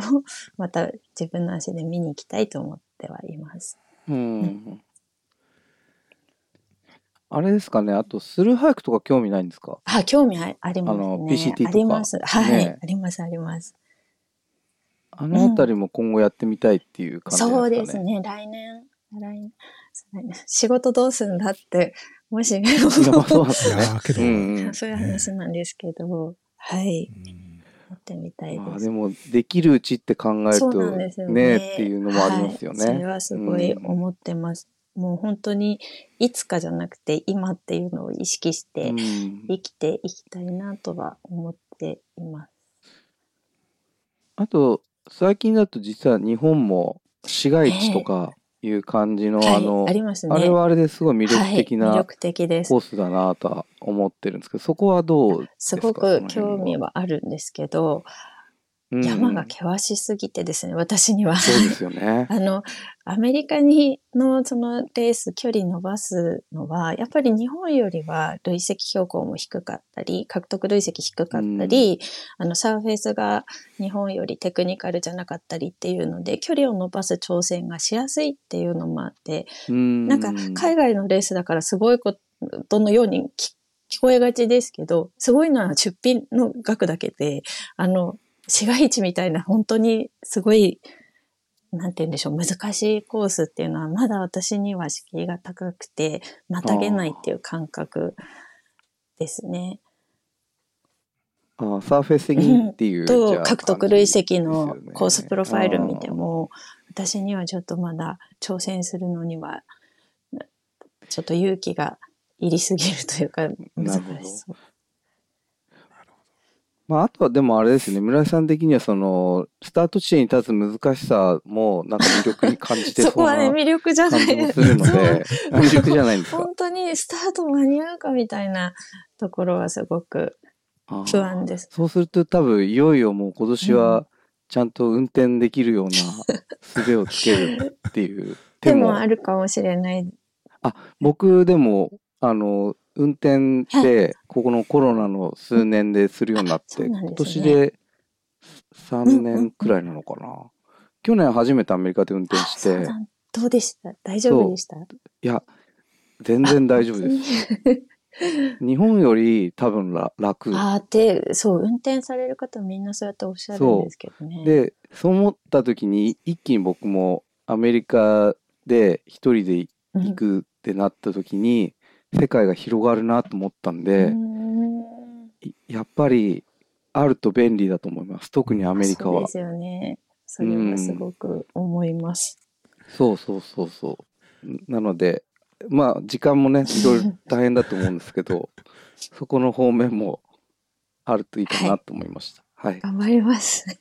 また自分の足で見に行きたいと思ってはいます。うんあれですかね、あと、スルーハイクとか興味ないんですか？あ、興味あありますね。あの PCT とか。あります。はい、ね。あります、あります。あのあたりも今後やってみたいっていう感じそうでかね。ですすね。来年、来年、仕事どうするんだって、もし、(laughs) そういうんうん。そういう話なんですけど、はい、うんやってみたいです。まあでも、できるうちって考えるとねね。っていうのもありますよね。はい、それはすごいうん思ってます。もう本当に、いつかじゃなくて、今っていうのを意識してうん生きていきたいなとは思っています。あと、最近だと実は日本も市街地とかいう感じの、はい、あの、ありますね。あれはあれですごい魅力的はい、魅な力的ですコ。ースだなとは思ってるんですけど、そこはどうですすかごく興味。はあるんですけど、山が険しすぎてですね、私には。うんそうですよね。(laughs) あの、アメリカにのそのレース距離伸ばすのは、やっぱり日本よりは累積標高も低かったり、獲得累積低かったり、あの、サーフェイスが日本よりテクニカルじゃなかったりっていうので、距離を伸ばす挑戦がしやすいっていうのもあって、ななんか海外のレースだからすごいことのように聞聞こえがちですけど、すごいのは出品の額だけで、あの、市街地みたいな本当にすごい、なんて言うんでしょう、難しいコースっていうのはまだ私には敷居が高くて、またげないっていう感覚ですね。あサーフェスっていう。と、あ獲得累積のコースプロファイル見ても、私にはちょっとまだ挑戦するのには、ちょっと勇気がいりすぎるというか、難しそう。まあ、あとはでもあれですね、村井さん的にはその、スタート地点に立つ難しさもなんか魅力に感じてそそうな (laughs) こはね、魅力じゃない。もするので、魅力じゃないんですか？本当にスタート間に合うかみたいなところはすごく不安です。そうすると多分いよいよもう今年はちゃんと運転できるような術をつけるっていう手で (laughs) もあるかもしれない。僕でもあの、運転で、ここのコロナの数年でするようになって、そうなんね。年で3年くらいなのかな。去年初めてアメリカで運転して、どうでした？大丈夫でした？いや、全然大丈夫です。日本より多分ら楽。あーって、そう、運転される方みんなそうやっておっしゃるんですけどね。で、そう思った時に一気に僕もアメリカで一人でうん、行くってなった時に、世界が広がるなと思ったんで、やっぱりあると便利だと思います。特にアメリカはそうで。すよね。それはすごく思います。そうそうそうそう。なので、まあ時間もね、いろいろ大変だと思うんですけど、そこの方面もあるといいかなと思いました。はい。頑張ります。(laughs)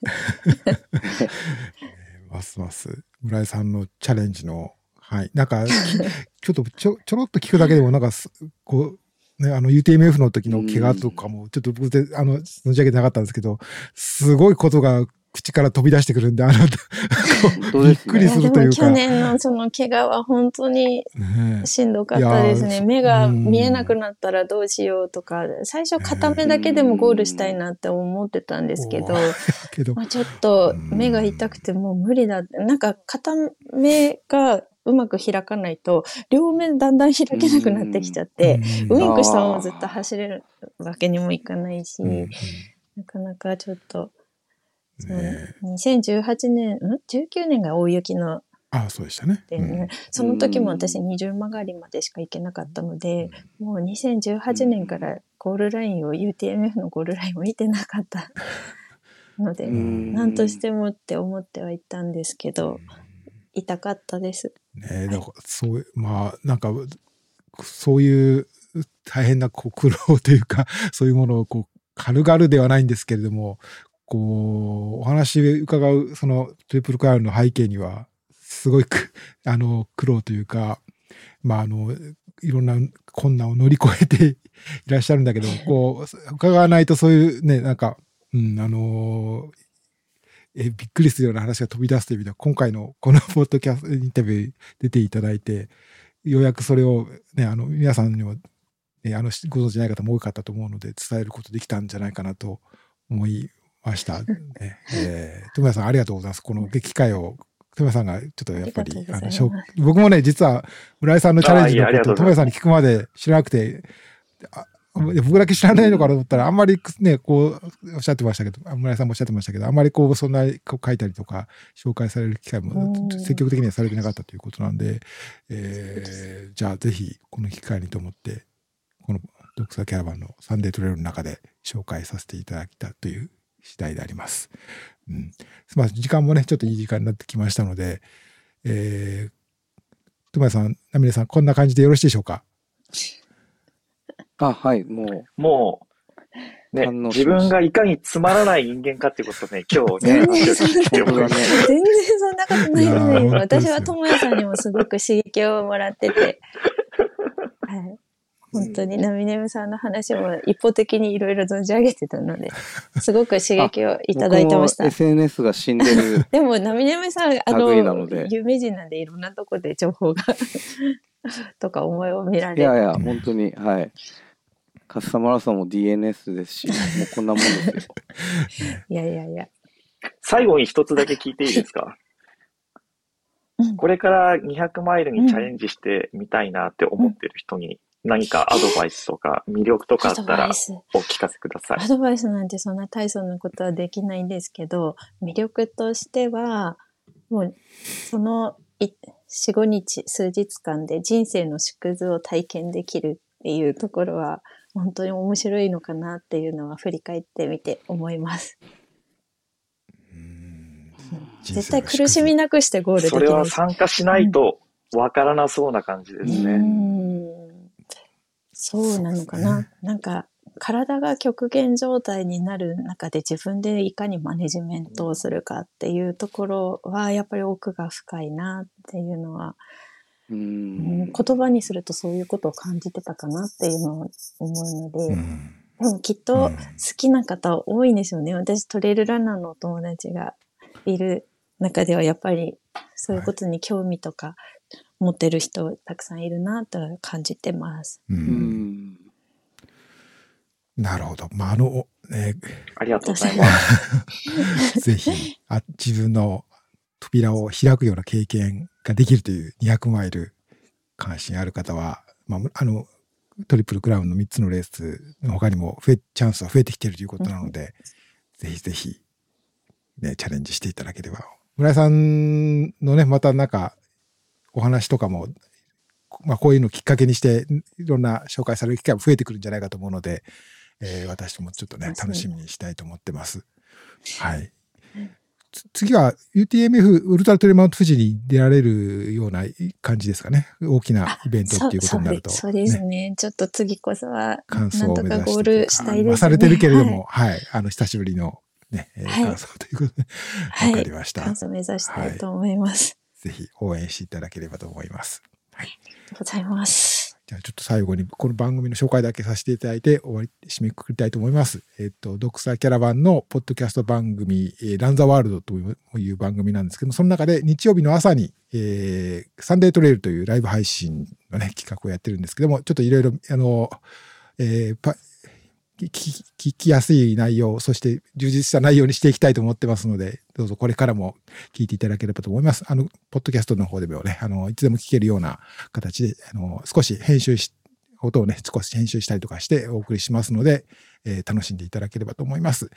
(laughs) ますます村井さんのチャレンジの、はい。なんか、き (laughs) ちょっとちょちょろっと聞くだけでも、なんかす、こう、ね、あの UTMF の時の怪我とかも、ちょっと僕で、あの、存じ上げてなかったんですけど、すごいことが口から飛び出してくるんで、あの、(laughs) 本当びっくりするというか。去年のその怪我は本当にねしんどかったですね。いやー目がうん見えなくなったらどうしようとか、最初片目だけでもゴールしたいなって思ってたんですけど、お (laughs) けどま、あ、ちょっと目が痛くてもう無理だ。なんか片目がうまく開かないと、両目だんだん開けなくなってきちゃって、うん。ウインクしたままずっと走れるわけにもいかないし、うん。なかなかちょっと、そうね2018年、ん ?19 年が大雪のあそうでしたね。でね、その時も私二重曲がりまでしか行けなかったので、もう2018年からゴールラインを、UTMF のゴールラインを見てなかったので、うん。何としてもって思ってはいたん。ですけど、痛かったです。ね。だからそう、まあ、なんか、そういう大変なこう苦労というか、(laughs) そういうものをこう、軽々ではないんですけれども、こう、お話伺う、そのトリプルクラウンの背景には、すごいく、(laughs) あの、苦労というか、まあ、あの、いろんな困難を乗り越えて (laughs) いらっしゃるんだけど、こう、伺わないとそういうね、なんか、うん、あのえびっくりするような話が飛び出すという意味では、今回の (laughs) このポッドキャストインタビュー出ていただいて、ようやくそれをね、あの、皆さんにも、ね、あの、ご存知ない方も多かったと思うので、伝えることできたんじゃないかなと思いました。(laughs) ね、えー、友也さんありがとうございます。この機会を、友也さんがちょっとやっぱり、あの、しょ僕もね、実は村井さんのチャレンジのことを友がとうございます也さんに聞くまで知らなくて、あ僕だけ知らないのかと思ったら、あんまりね、こう、おっしゃってましたけど、あ村井さんもおっしゃってましたけど、あんまりこう、そんなこう書いたりとか、紹介される機会もうん積極的にはされてなかったということなんで、えーじゃあぜひ、この機会にと思って、このドクターキャラバンのサンデートレイルの中で紹介させていただいたという次第であります。うん。まあ、時間もね、ちょっといい時間になってきましたので、えー、友也さん、ナミネさん、こんな感じでよろしいでしょうか？あ、はい、ももう、ね、自分がいかにつまらない人間かってことね、(laughs) 今日ね、全然そんな話を聞い。全然そんなことないです。私は智也さんにもすごく刺激をもらってて、はい。本当にナミネムさんの話も一方的にいろいろ存じ上げてたので、(laughs) すごく刺激をいただいてました。SNS が死んでる。(laughs) でも、ナミネムさん、あの有名人なんでいろんなとこで情報が (laughs) とか思いを見られる。いやいや、本当に、はい。カスタマラソンも DNS ですし、もうこんなもんですよ。いやいやいや。最後に一つだけ聞いていいですか？うんこれから200マイルにチャレンジしてみたいなって思ってる人に何かアドバイスとか魅力とかあったら。お聞かせくださいア。ドバイスなんてそんな大層なことはできないんですけど、魅力としては、もう、そのい4、5日、数日間で人生の縮図を体験できるっていうところは、本当に面白いのかなっていうのは振り返ってみて思います。絶対苦しみなくしてゴールできそる。れは参加しないとわからなそうな感じですうね。んそうなのかな。そうですなんか、体が極限状態になる中で自分でいかにマネジメントをするかっていうところは、やっぱり奥が深いなっていうのは、ううんん。言葉にするとそういうことを感じてたかなっていうのを思うので、うんでもきっとうん好きな方多いんですよね。私トレイルランナーのお友達がいる中ではやっぱりそういうことに興味とか持ってる人たくさんいるなと感じてます。う。うんん。なるほど。まあ、あの、ね、ありがとうございます。(laughs) ぜひあ、自分の扉を開くような経験ができるという200マイル関心ある方は、まあ、あの、トリプルクラウンの3つのレースの他にも増え、チャンスは増えてきているということなので、ぜひぜひ、ね、チャレンジしていただければ。村井さんのね、またなんか、お話とかも、まあ、こういうのをきっかけにして、いろんな紹介される機会も増えてくるんじゃないかと思うので、えー私もちょっとね、楽しみにしたいと思ってます。はい。つ次は UTMF ウルトラトレマウント富士に出られるような感じですかね。大きなイベントっていうことになると。そうですそうですね。ちょっと次こそは、感想を目指ゴールしたいですね。まあされてるけれども、はい、あの、久しぶりのね、感想ということで、はい。わかりました。完走目指したいと思います。ぜひ応援していただければと思います。ありがとうございます。じゃあちょっと最後にこの番組の紹介だけさせていただいて終わり、締めくくりたいと思います。えっ、と、ドクサーキャラバンのポッドキャスト番組、えーランザワールドという番組なんですけども、その中で日曜日の朝に、えーサンデートレイルというライブ配信のね、企画をやってるんですけども、ちょっといろいろ、あの、えーパ聞きやすい内容、そして充実した内容にしていきたいと思ってますので、どうぞこれからも聞いていただければと思います。あの、ポッドキャストの方でもね、あの、いつでも聞けるような形で、あの、少し編集し、音をね、少し編集したりとかしてお送りしますので、えー楽しんでいただければと思います。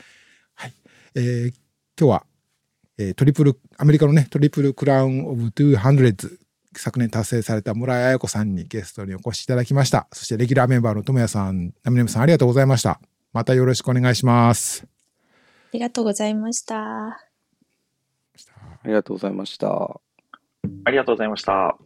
はい。えー今日は、えートリプル、アメリカのね、トリプルクラウンオブ200昨年達成された村井彩子さんにゲストにお越しいただきました。そしてレギュラーメンバーの智也さん、ナミネムさんありがとうございました。またよろしくお願いします。ありがとうございました。ありがとうございました。ありがとうございました。